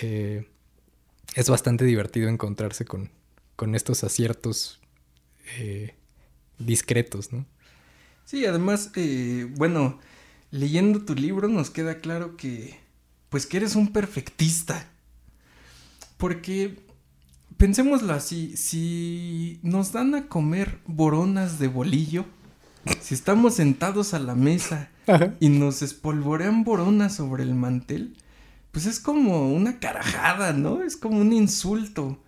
S2: eh, es bastante divertido encontrarse con, con estos aciertos eh, discretos, ¿no?
S1: Sí, además, bueno, leyendo tu libro nos queda claro que, pues que eres un perfectista. Porque, pensémoslo así, si nos dan a comer boronas de bolillo, si estamos sentados a la mesa y nos espolvorean boronas sobre el mantel, pues es como una carajada, ¿no? Es como un insulto.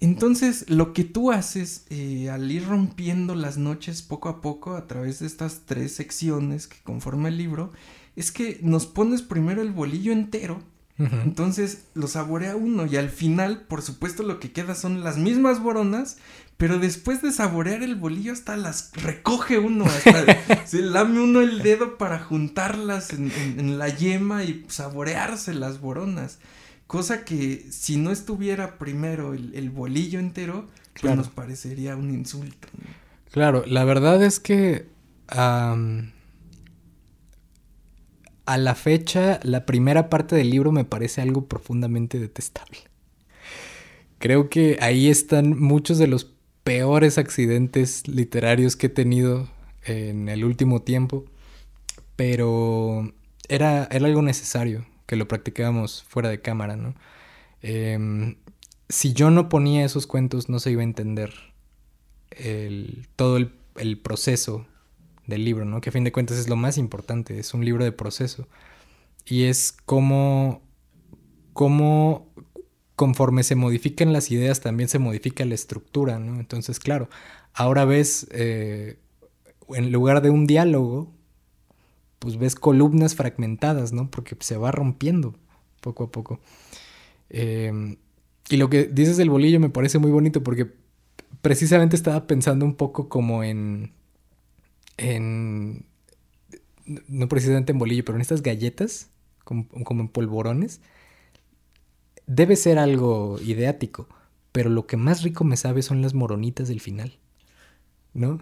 S1: Entonces, lo que tú haces eh, al ir rompiendo las noches poco a poco a través de estas tres secciones que conforman el libro, es que nos pones primero el bolillo entero. Entonces lo saborea uno y al final, por supuesto, lo que queda son las mismas boronas, pero después de saborear el bolillo hasta las recoge uno, hasta se lame uno el dedo para juntarlas en, en la yema y saborearse las boronas. Cosa que si no estuviera primero el, bolillo entero, pues nos parecería un insulto.
S2: Claro, la verdad es que a la fecha la primera parte del libro me parece algo profundamente detestable. Creo que ahí están muchos de los peores accidentes literarios que he tenido en el último tiempo, pero era, era algo necesario que lo practicábamos fuera de cámara, ¿no? Em, si yo no ponía esos cuentos, no se iba a entender el, todo el, proceso del libro, ¿no? Que a fin de cuentas es lo más importante, es un libro de proceso. Y es como, como conforme se modifican las ideas, también se modifica la estructura, ¿no? Entonces, claro, ahora ves, eh, en lugar de un diálogo, pues ves columnas fragmentadas, ¿no? Porque se va rompiendo poco a poco. Em, y lo que dices del bolillo me parece muy bonito porque precisamente estaba pensando un poco como en... en no precisamente en bolillo, pero en estas galletas, como, como en polvorones. Debe ser algo ideático, pero lo que más rico me sabe son las moronitas del final. ¿No?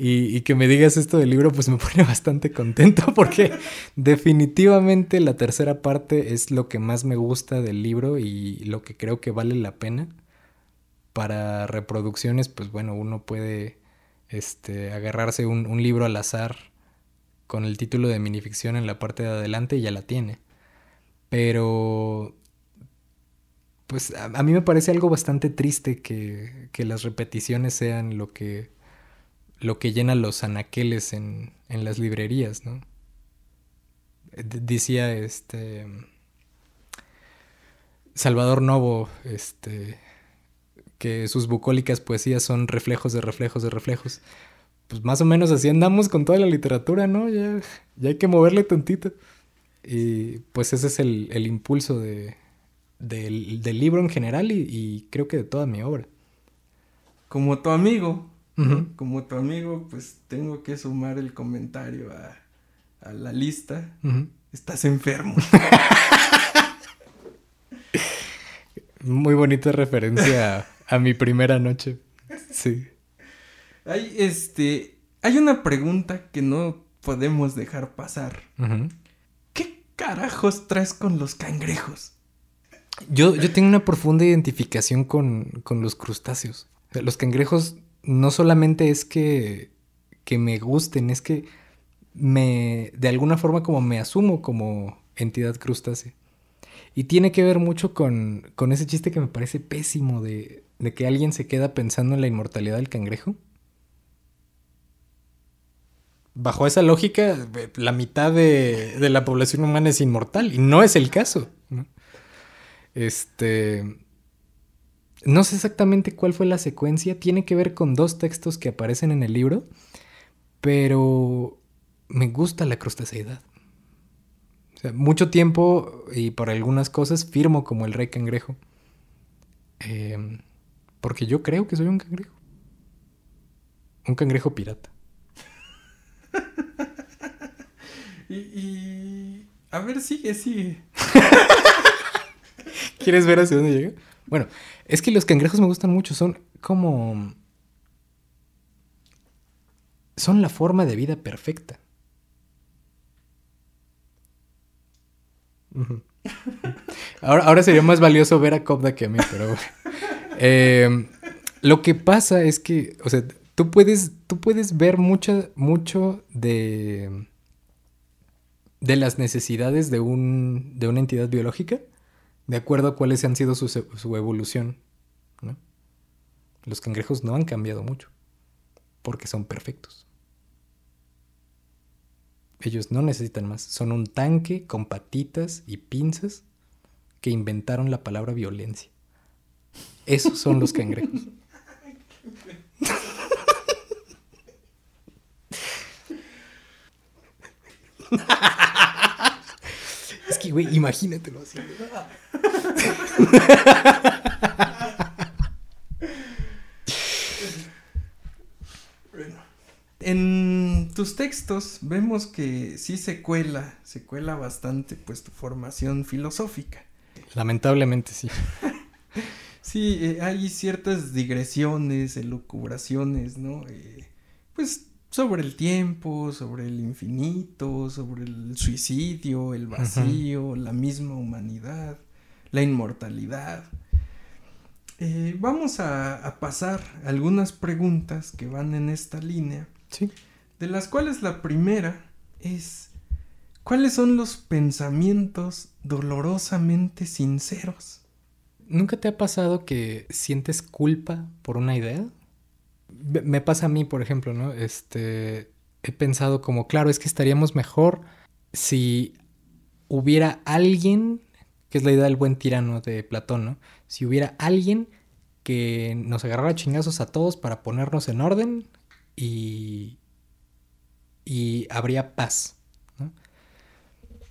S2: Y, que me digas esto del libro, pues me pone bastante contento porque definitivamente la tercera parte es lo que más me gusta del libro y lo que creo que vale la pena. Para reproducciones, pues bueno, uno puede este, agarrarse un, libro al azar con el título de minificción en la parte de adelante y ya la tiene. Pero pues a, mí me parece algo bastante triste que, que, las repeticiones sean lo que lo que llena los anaqueles en, en las librerías, ¿no? decía este Salvador Novo, este que sus bucólicas poesías son reflejos de reflejos de reflejos. Pues más o menos así andamos con toda la literatura, ¿no? Ya, ya hay que moverle tantito. Y pues ese es el, el impulso de, del, del, libro en general y, y, creo que de toda mi obra.
S1: Como tu amigo, como tu amigo, pues tengo que sumar el comentario a, la lista. Estás enfermo.
S2: Muy bonita referencia a, mi primera noche. Sí.
S1: Hay, este, hay una pregunta que no podemos dejar pasar. ¿Qué carajos traes con los cangrejos?
S2: Yo, yo tengo una profunda identificación con, con los crustáceos. los cangrejos no solamente es que, que me gusten, es que me, de alguna forma como me asumo como entidad crustácea. Y tiene que ver mucho con, con ese chiste que me parece pésimo de, de, que alguien se queda pensando en la inmortalidad del cangrejo. Bajo esa lógica, la mitad de, de la población humana es inmortal y no es el caso. Este, no sé exactamente cuál fue la secuencia, tiene que ver con dos textos que aparecen en el libro, pero me gusta la crustaceidad. O sea, mucho tiempo y por algunas cosas firmo como el rey cangrejo. Em, porque yo creo que soy un cangrejo. Un cangrejo pirata.
S1: y, y, A ver, sigue, sigue.
S2: ¿Quieres ver hacia dónde llega? Bueno, es que los cangrejos me gustan mucho, son como... Son la forma de vida perfecta. ahora, ahora, sería más valioso ver a Cobda que a mí, pero... Em, lo que pasa es que, o sea, tú puedes, tú puedes ver mucho, mucho de... de las necesidades de, un, de una entidad biológica, de acuerdo a cuáles han sido su, su evolución. ¿no? Los cangrejos no han cambiado mucho, porque son perfectos. Ellos no necesitan más, son un tanque con patitas y pinzas que inventaron la palabra violencia. Esos son los cangrejos. güey, imagínatelo así.
S1: En tus textos vemos que sí se cuela, se cuela bastante pues tu formación filosófica.
S2: Lamentablemente sí.
S1: sí, eh, hay ciertas digresiones, elucubraciones, ¿no? Eh, pues sobre el tiempo, sobre el infinito, sobre el suicidio, el vacío, la misma humanidad, la inmortalidad. Eh, vamos a, a, pasar algunas preguntas que van en esta línea.
S2: Sí.
S1: De las cuales la primera es, ¿cuáles son los pensamientos dolorosamente sinceros?
S2: ¿Nunca te ha pasado que sientes culpa por una idea? Me pasa a mí, por ejemplo, ¿no? Este, he pensado como, claro, es que estaríamos mejor si hubiera alguien, que es la idea del buen tirano de Platón, ¿no? Si hubiera alguien que nos agarrara chingazos a todos para ponernos en orden y, y habría paz, ¿no?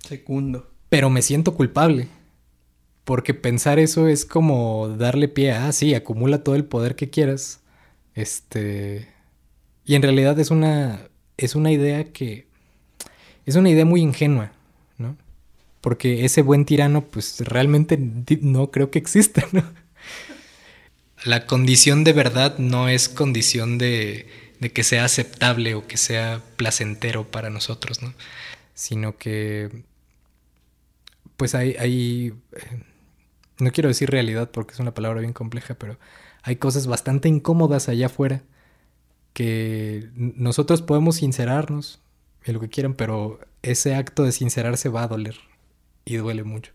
S1: Segundo.
S2: Pero me siento culpable. Porque pensar eso es como darle pie a, ah, sí, acumula todo el poder que quieras. Este. Y en realidad es una. Es una idea que. Es una idea muy ingenua, ¿no? Porque ese buen tirano, pues realmente no creo que exista, ¿no? La condición de verdad no es condición de, de que sea aceptable o que sea placentero para nosotros, ¿no? Sino que. Pues hay. hay eh, no quiero decir realidad porque es una palabra bien compleja, pero hay cosas bastante incómodas allá afuera que nosotros podemos sincerarnos en lo que quieran, pero ese acto de sincerarse va a doler y duele mucho.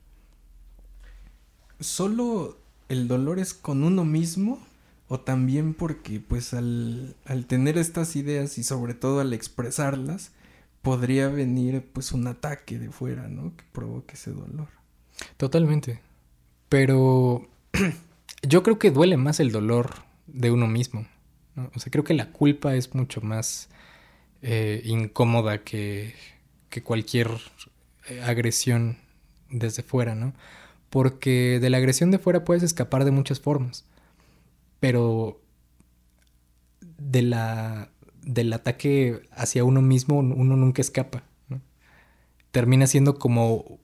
S1: ¿Solo el dolor es con uno mismo? ¿O también porque pues al, al tener estas ideas y sobre todo al expresarlas, podría venir pues un ataque de fuera, ¿no? Que provoque ese dolor.
S2: Totalmente. Pero yo creo que duele más el dolor de uno mismo. O sea, creo que la culpa es mucho más eh, incómoda que, que cualquier eh, agresión desde fuera, ¿no? Porque de la agresión de fuera puedes escapar de muchas formas. Pero de la, del ataque hacia uno mismo uno nunca escapa. ¿no? Termina siendo como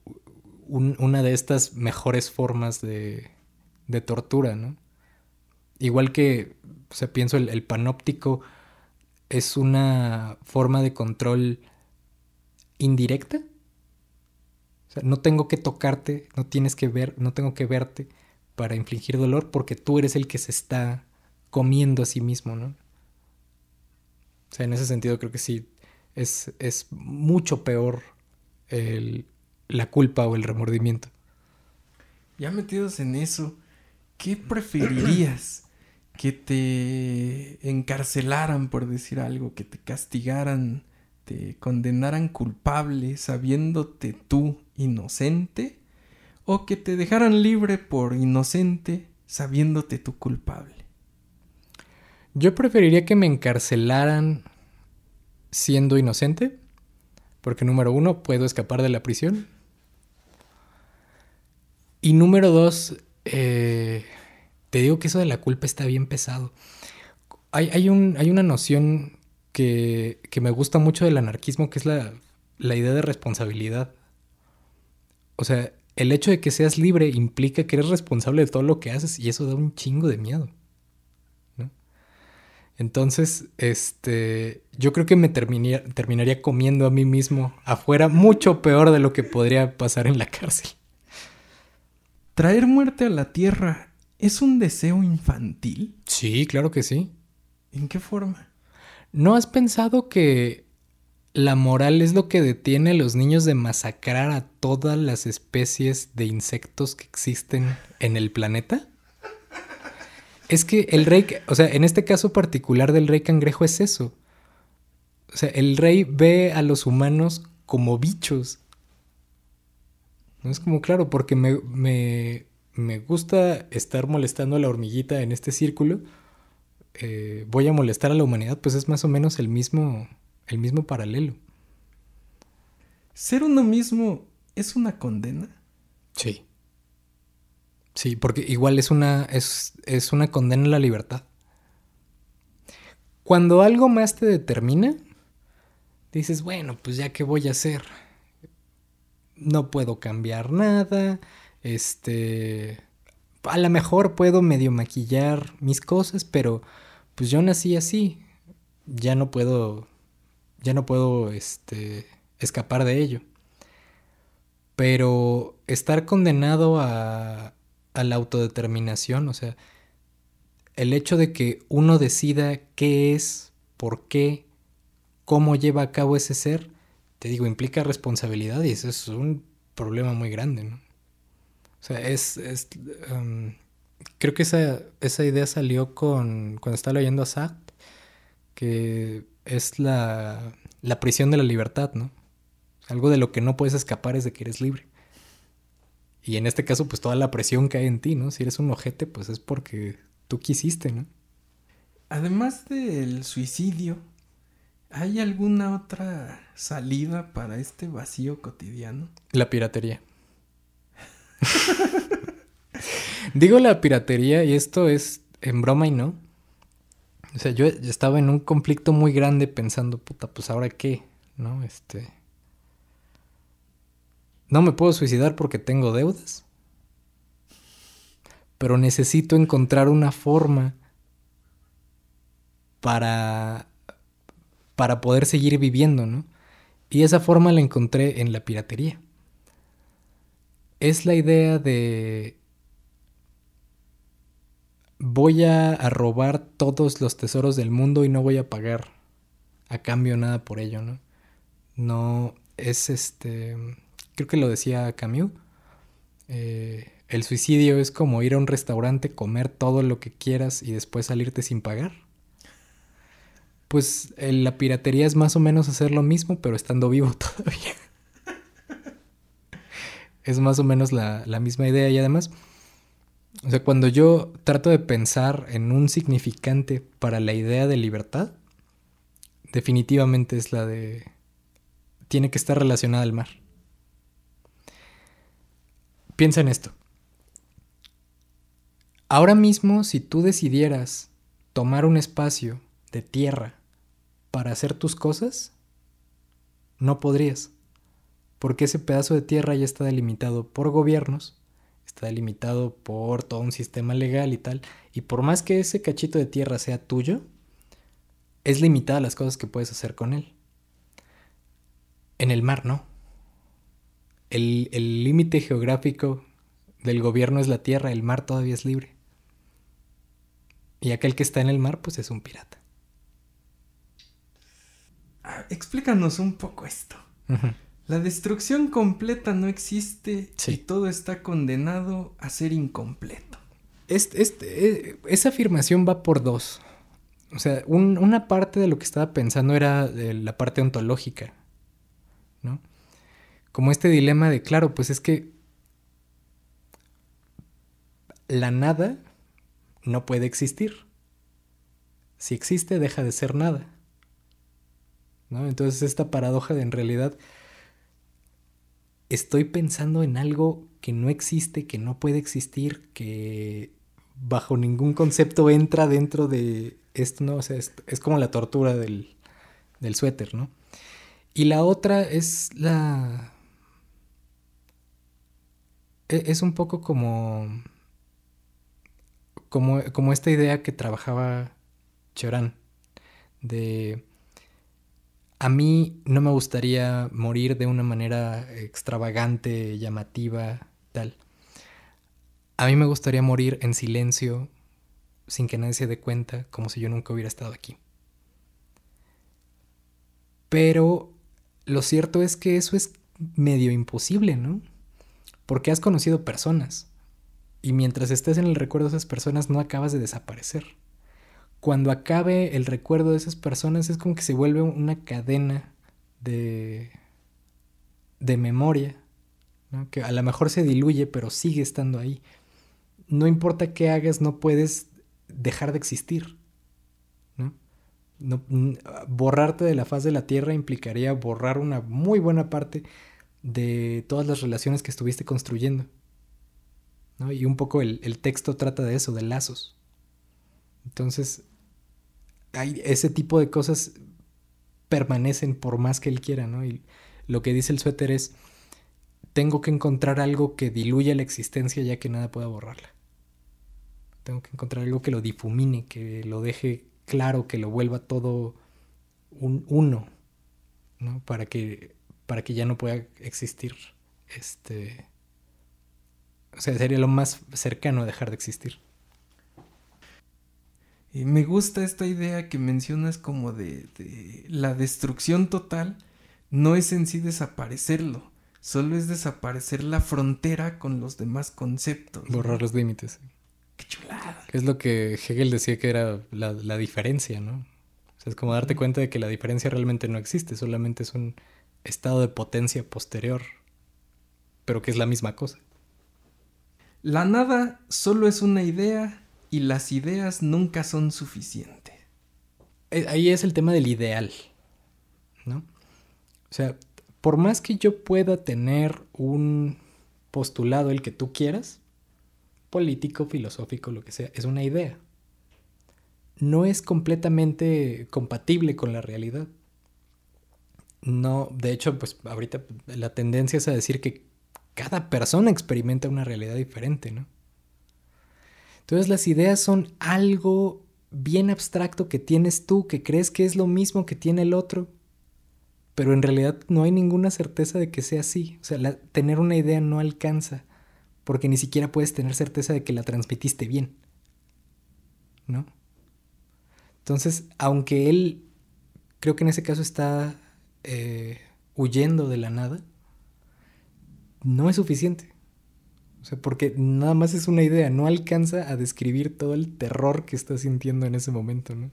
S2: una de estas mejores formas de, de tortura, ¿no? Igual que, o sea, pienso, el, el, panóptico es una forma de control indirecta. O sea, no tengo que tocarte, no tienes que ver, no tengo que verte para infligir dolor porque tú eres el que se está comiendo a sí mismo, ¿no? O sea, en ese sentido creo que sí, es, es mucho peor el, la culpa o el remordimiento.
S1: Ya metidos en eso, ¿qué preferirías? ¿Que te encarcelaran por decir algo? ¿Que te castigaran? ¿Te condenaran culpable sabiéndote tú inocente? ¿O que te dejaran libre por inocente sabiéndote tú culpable?
S2: Yo preferiría que me encarcelaran siendo inocente, porque número uno, puedo escapar de la prisión. Y número dos, eh, te digo que eso de la culpa está bien pesado. Hay, hay, un, hay una noción que, que, me gusta mucho del anarquismo, que es la, la idea de responsabilidad. O sea, el hecho de que seas libre implica que eres responsable de todo lo que haces y eso da un chingo de miedo. Entonces, este, yo creo que me terminaría comiendo a mí mismo afuera mucho peor de lo que podría pasar en la cárcel.
S1: ¿Traer muerte a la tierra es un deseo infantil?
S2: Sí, claro que sí.
S1: ¿En qué forma?
S2: ¿No has pensado que la moral es lo que detiene a los niños de masacrar a todas las especies de insectos que existen en el planeta. Es que el rey, o sea, en este caso particular del rey cangrejo es eso. O sea, el rey ve a los humanos como bichos. No es como claro, porque me, me, me gusta estar molestando a la hormiguita en este círculo. eh, voy a molestar a la humanidad, pues es más o menos el mismo, el mismo paralelo.
S1: ¿Ser uno mismo es una condena?
S2: Sí. Sí, porque igual es una, es, es una condena a la libertad. Cuando algo más te determina, dices, bueno, pues ya qué voy a hacer. No puedo cambiar nada. Este. A lo mejor puedo medio maquillar mis cosas, pero pues yo nací así. Ya no puedo. Ya no puedo este, escapar de ello. Pero estar condenado a, a la autodeterminación, o sea, el hecho de que uno decida qué es, por qué, cómo lleva a cabo ese ser, te digo, implica responsabilidad y eso es un problema muy grande, ¿no? O sea, es... es um, creo que esa, esa idea salió con cuando estaba leyendo a Sartre, que es la, la prisión de la libertad, ¿no? Algo de lo que no puedes escapar es de que eres libre. Y en este caso, pues toda la presión cae en ti, ¿no? Si eres un ojete, pues es porque tú quisiste, ¿no?
S1: Además del suicidio, ¿hay alguna otra salida para este vacío cotidiano?
S2: La piratería. Digo la piratería y esto es en broma y no. O sea, yo estaba en un conflicto muy grande pensando, puta, pues ahora qué, ¿no? Este... No me puedo suicidar porque tengo deudas. Pero necesito encontrar una forma para para poder seguir viviendo, ¿no? Y esa forma la encontré en la piratería. Es la idea de voy a, robar todos los tesoros del mundo y no voy a pagar a cambio nada por ello, ¿no? No es este creo que lo decía Camus, eh, el suicidio es como ir a un restaurante, comer todo lo que quieras y después salirte sin pagar. Pues la piratería es más o menos hacer lo mismo, pero estando vivo todavía. es más o menos la, la misma idea y además, o sea, cuando yo trato de pensar en un significante para la idea de libertad, definitivamente es la de... tiene que estar relacionada al mar. Piensa en esto. Ahora mismo, si tú decidieras tomar un espacio de tierra para hacer tus cosas, no podrías. Porque ese pedazo de tierra ya está delimitado por gobiernos, está delimitado por todo un sistema legal y tal. Y por más que ese cachito de tierra sea tuyo, es limitada las cosas que puedes hacer con él. En el mar no. El límite geográfico del gobierno es la tierra, el mar todavía es libre. Y aquel que está en el mar, pues es un pirata.
S1: Explícanos un poco esto. Uh -huh. La destrucción completa no existe sí. y todo está condenado a ser incompleto.
S2: Este, este, esa afirmación va por dos. O sea, un, una parte de lo que estaba pensando era de la parte ontológica, ¿no? Como este dilema de, claro, pues es que la nada no puede existir. Si existe, deja de ser nada. ¿No? Entonces esta paradoja de en realidad estoy pensando en algo que no existe, que no puede existir, que bajo ningún concepto entra dentro de esto, ¿no? O sea, es, es como la tortura del, del suéter, ¿no? Y la otra es la... e, Es un poco como... Como, como esta idea que trabajaba Chorán, de a mí no me gustaría morir de una manera extravagante, llamativa, tal. A mí me gustaría morir en silencio, sin que nadie se dé cuenta, como si yo nunca hubiera estado aquí. Pero lo cierto es que eso es medio imposible, ¿no? Porque has conocido personas y mientras estés en el recuerdo de esas personas no acabas de desaparecer. Cuando acabe el recuerdo de esas personas es como que se vuelve una cadena de, de memoria, ¿no? que a lo mejor se diluye pero sigue estando ahí. No importa qué hagas, no puedes dejar de existir. ¿no? No, borrarte de la faz de la Tierra implicaría borrar una muy buena parte de todas las relaciones que estuviste construyendo. Y un poco el, texto trata de eso, de lazos. Entonces, hay, ese tipo de cosas permanecen por más que él quiera, ¿no? Y lo que dice el suéter es, tengo que encontrar algo que diluya la existencia ya que nada pueda borrarla. Tengo que encontrar algo que lo difumine, que lo deje claro, que lo vuelva todo un uno, ¿no? Para que, para que ya no pueda existir este o sea, sería lo más cercano a dejar de existir.
S1: Y me gusta esta idea que mencionas como de, la destrucción total no es en sí desaparecerlo, solo es desaparecer la frontera con los demás conceptos.
S2: Borrar los límites.
S1: Qué chulada.
S2: Es lo que Hegel decía que era la, la diferencia, ¿no? O sea, es como darte cuenta de que la diferencia realmente no existe, solamente es un estado de potencia posterior, pero que es la misma cosa.
S1: La nada solo es una idea y las ideas nunca son suficientes.
S2: Eh, ahí es el tema del ideal, ¿no? O sea, por más que yo pueda tener un postulado, el que tú quieras, político, filosófico, lo que sea, es una idea. No es completamente compatible con la realidad. No, de hecho, pues ahorita la tendencia es a decir que cada persona experimenta una realidad diferente, ¿no? Entonces las ideas son algo bien abstracto que tienes tú, que crees que es lo mismo que tiene el otro, pero en realidad no hay ninguna certeza de que sea así. O sea, tener una idea no alcanza, porque ni siquiera puedes tener certeza de que la transmitiste bien, ¿no? Entonces, aunque él, creo que en ese caso está eh, huyendo de la nada, no es suficiente. O sea, porque nada más es una idea, no alcanza a describir todo el terror que está sintiendo en ese momento, ¿no?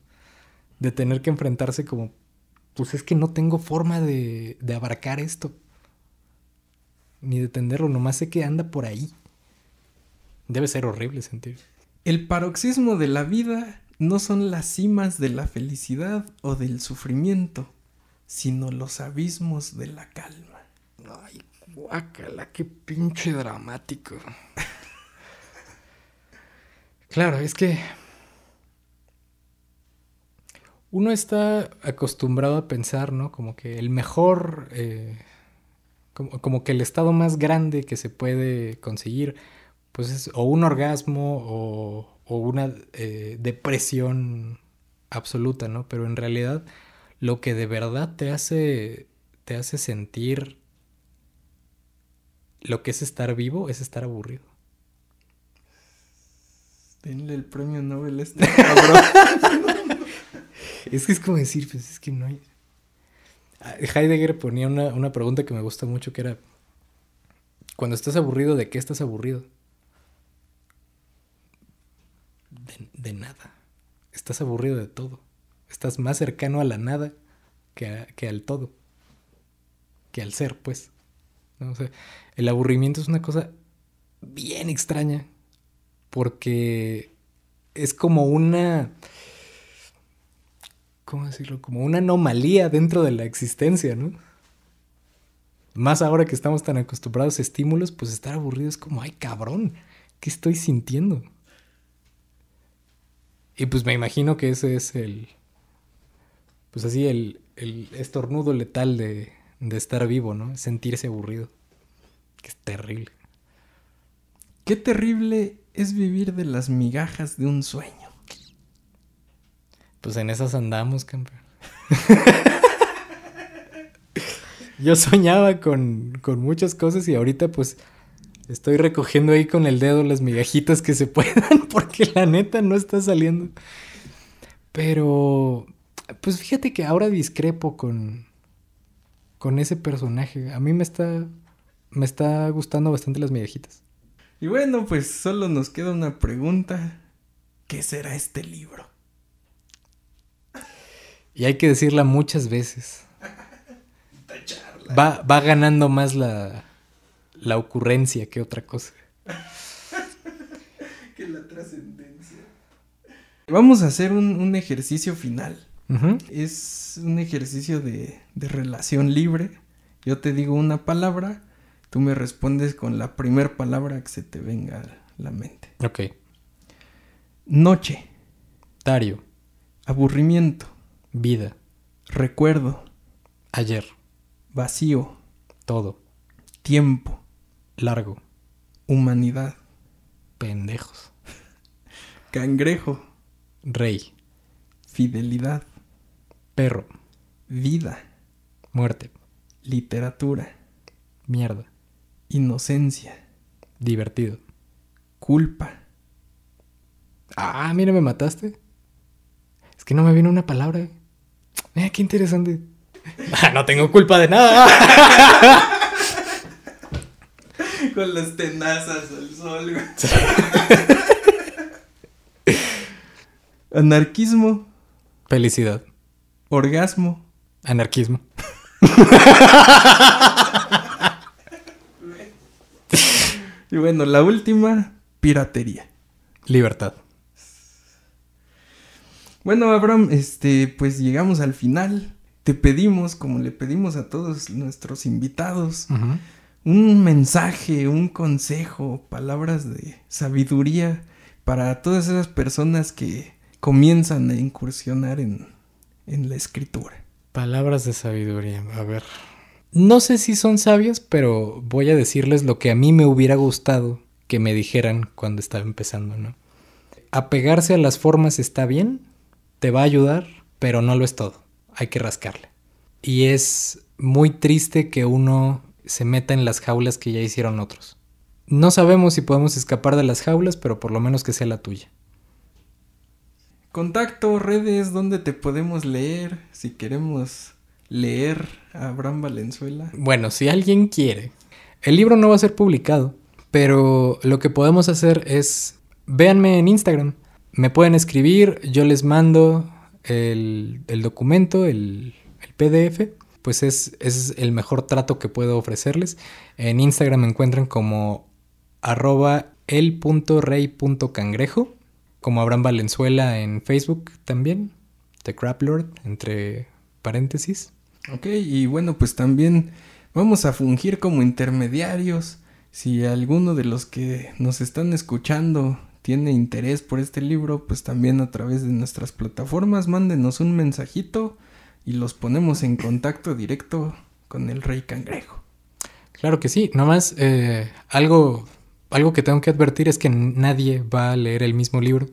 S2: De tener que enfrentarse como, pues es que no tengo forma de, de abarcar esto. Ni de entenderlo, nomás sé que anda por ahí. Debe ser horrible sentir.
S1: El paroxismo de la vida no son las cimas de la felicidad o del sufrimiento, sino los abismos de la calma.
S2: Ay, Guácala, qué pinche dramático. claro, es que uno está acostumbrado a pensar, ¿no? Como que el mejor, eh, como, que el estado más grande que se puede conseguir, pues es o un orgasmo o, una eh, depresión absoluta, ¿no? Pero en realidad lo que de verdad te hace, te hace sentir lo que es estar vivo es estar aburrido.
S1: Denle el premio Nobel este cabrón.
S2: es que es como decir, pues es que no hay. Ah, Heidegger ponía una, pregunta que me gusta mucho que era: Cuando estás aburrido, ¿de qué estás aburrido? De, nada. Estás aburrido de todo. Estás más cercano a la nada que, que al todo. Que al ser, pues el aburrimiento es una cosa bien extraña porque es como una... ¿Cómo decirlo? Como una anomalía dentro de la existencia, ¿no? Más ahora que estamos tan acostumbrados a estímulos, pues estar aburrido es como, ay cabrón, ¿qué estoy sintiendo? Y pues me imagino que ese es el, pues así, el, el estornudo letal de, de estar vivo, ¿no? Sentirse aburrido. Que es terrible.
S1: Qué terrible es vivir de las migajas de un sueño.
S2: Pues en esas andamos, campeón. Yo soñaba con, con muchas cosas y ahorita pues estoy recogiendo ahí con el dedo las migajitas que se puedan porque la neta no está saliendo. Pero, pues fíjate que ahora discrepo con, con ese personaje. A mí me está, me está gustando bastante las migajitas.
S1: Y bueno, pues solo nos queda una pregunta. ¿Qué será este libro?
S2: Y hay que decirla muchas veces. Va, va ganando más la, la ocurrencia que otra cosa.
S1: que la trascendencia. Vamos a hacer un, un ejercicio final. Es un ejercicio de, de relación libre. Yo te digo una palabra, tú me respondes con la primera palabra que se te venga a la mente.
S2: Ok.
S1: Noche,
S2: Dario.
S1: aburrimiento,
S2: Vida.
S1: recuerdo,
S2: Ayer.
S1: vacío,
S2: Todo.
S1: tiempo,
S2: Largo.
S1: humanidad,
S2: Pendejos.
S1: cangrejo,
S2: Rey.
S1: fidelidad,
S2: Perro.
S1: vida,
S2: Muerte.
S1: literatura,
S2: Mierda.
S1: inocencia,
S2: Divertido.
S1: culpa,
S2: Ah, mira, me mataste. Es que no me vino una palabra. eh. Mira, qué interesante. No tengo culpa de nada.
S1: Con las tenazas al sol. güey. Anarquismo,
S2: Felicidad.
S1: Orgasmo,
S2: Anarquismo.
S1: y bueno, la última, piratería.
S2: Libertad.
S1: Bueno, Abraham, este, pues llegamos al final. Te pedimos, como le pedimos a todos nuestros invitados, un mensaje, un consejo, palabras de sabiduría para todas esas personas que comienzan a incursionar en, en la escritura.
S2: Palabras de sabiduría. A ver. No sé si son sabias, pero voy a decirles lo que a mí me hubiera gustado que me dijeran cuando estaba empezando, ¿no? Apegarse a las formas está bien, te va a ayudar, pero no lo es todo. Hay que rascarle. Y es muy triste que uno se meta en las jaulas que ya hicieron otros. No sabemos si podemos escapar de las jaulas, pero por lo menos que sea la tuya.
S1: Contacto, redes, donde te podemos leer, si queremos leer a Abraham Valenzuela.
S2: Bueno, si alguien quiere. El libro no va a ser publicado, pero lo que podemos hacer es, véanme en Instagram. Me pueden escribir, yo les mando el, el documento, el, el PDF. Pues es, es el mejor trato que puedo ofrecerles. En Instagram me encuentran como arroba el.rey.cangrejo, como Abraham Valenzuela en Facebook también, The Crap Lord, entre paréntesis.
S1: Ok, y bueno, pues también vamos a fungir como intermediarios. Si alguno de los que nos están escuchando tiene interés por este libro, pues también a través de nuestras plataformas, mándenos un mensajito y los ponemos en contacto directo con el Rey Cangrejo.
S2: Claro que sí, nomás eh, algo, algo que tengo que advertir es que nadie va a leer el mismo libro.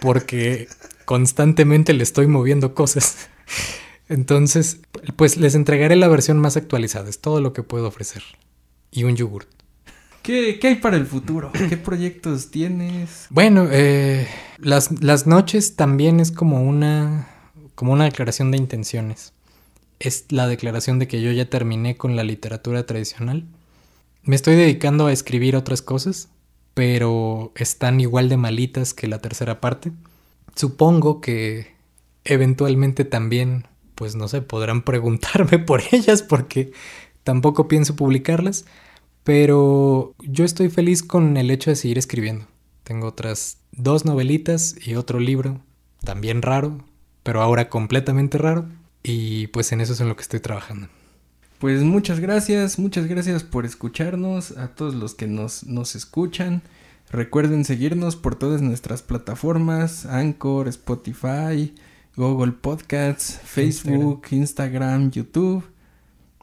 S2: Porque constantemente le estoy moviendo cosas. Entonces, pues les entregaré la versión más actualizada, es todo lo que puedo ofrecer. Y un yogurt.
S1: ¿Qué, qué hay para el futuro? ¿Qué proyectos tienes?
S2: Bueno, eh, las, las noches también es como una, como una declaración de intenciones. Es la declaración de que yo ya terminé con la literatura tradicional. Me estoy dedicando a escribir otras cosas, pero están igual de malitas que la tercera parte. Supongo que eventualmente también, pues no sé, podrán preguntarme por ellas porque tampoco pienso publicarlas. Pero yo estoy feliz con el hecho de seguir escribiendo. Tengo otras dos novelitas y otro libro, también raro, pero ahora completamente raro. Y pues en eso es en lo que estoy trabajando.
S1: Pues muchas gracias, muchas gracias por escucharnos, a todos los que nos, nos escuchan. Recuerden seguirnos por todas nuestras plataformas, Anchor, Spotify, Google Podcasts, Facebook, Instagram, YouTube.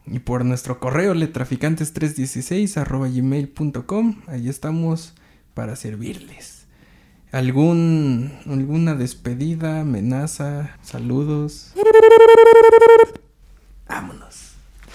S1: Y por nuestro correo letraficantes316 arroba gmail.com. Ahí estamos para servirles. ¿Algún, ¿Alguna despedida, amenaza, saludos? Vámonos.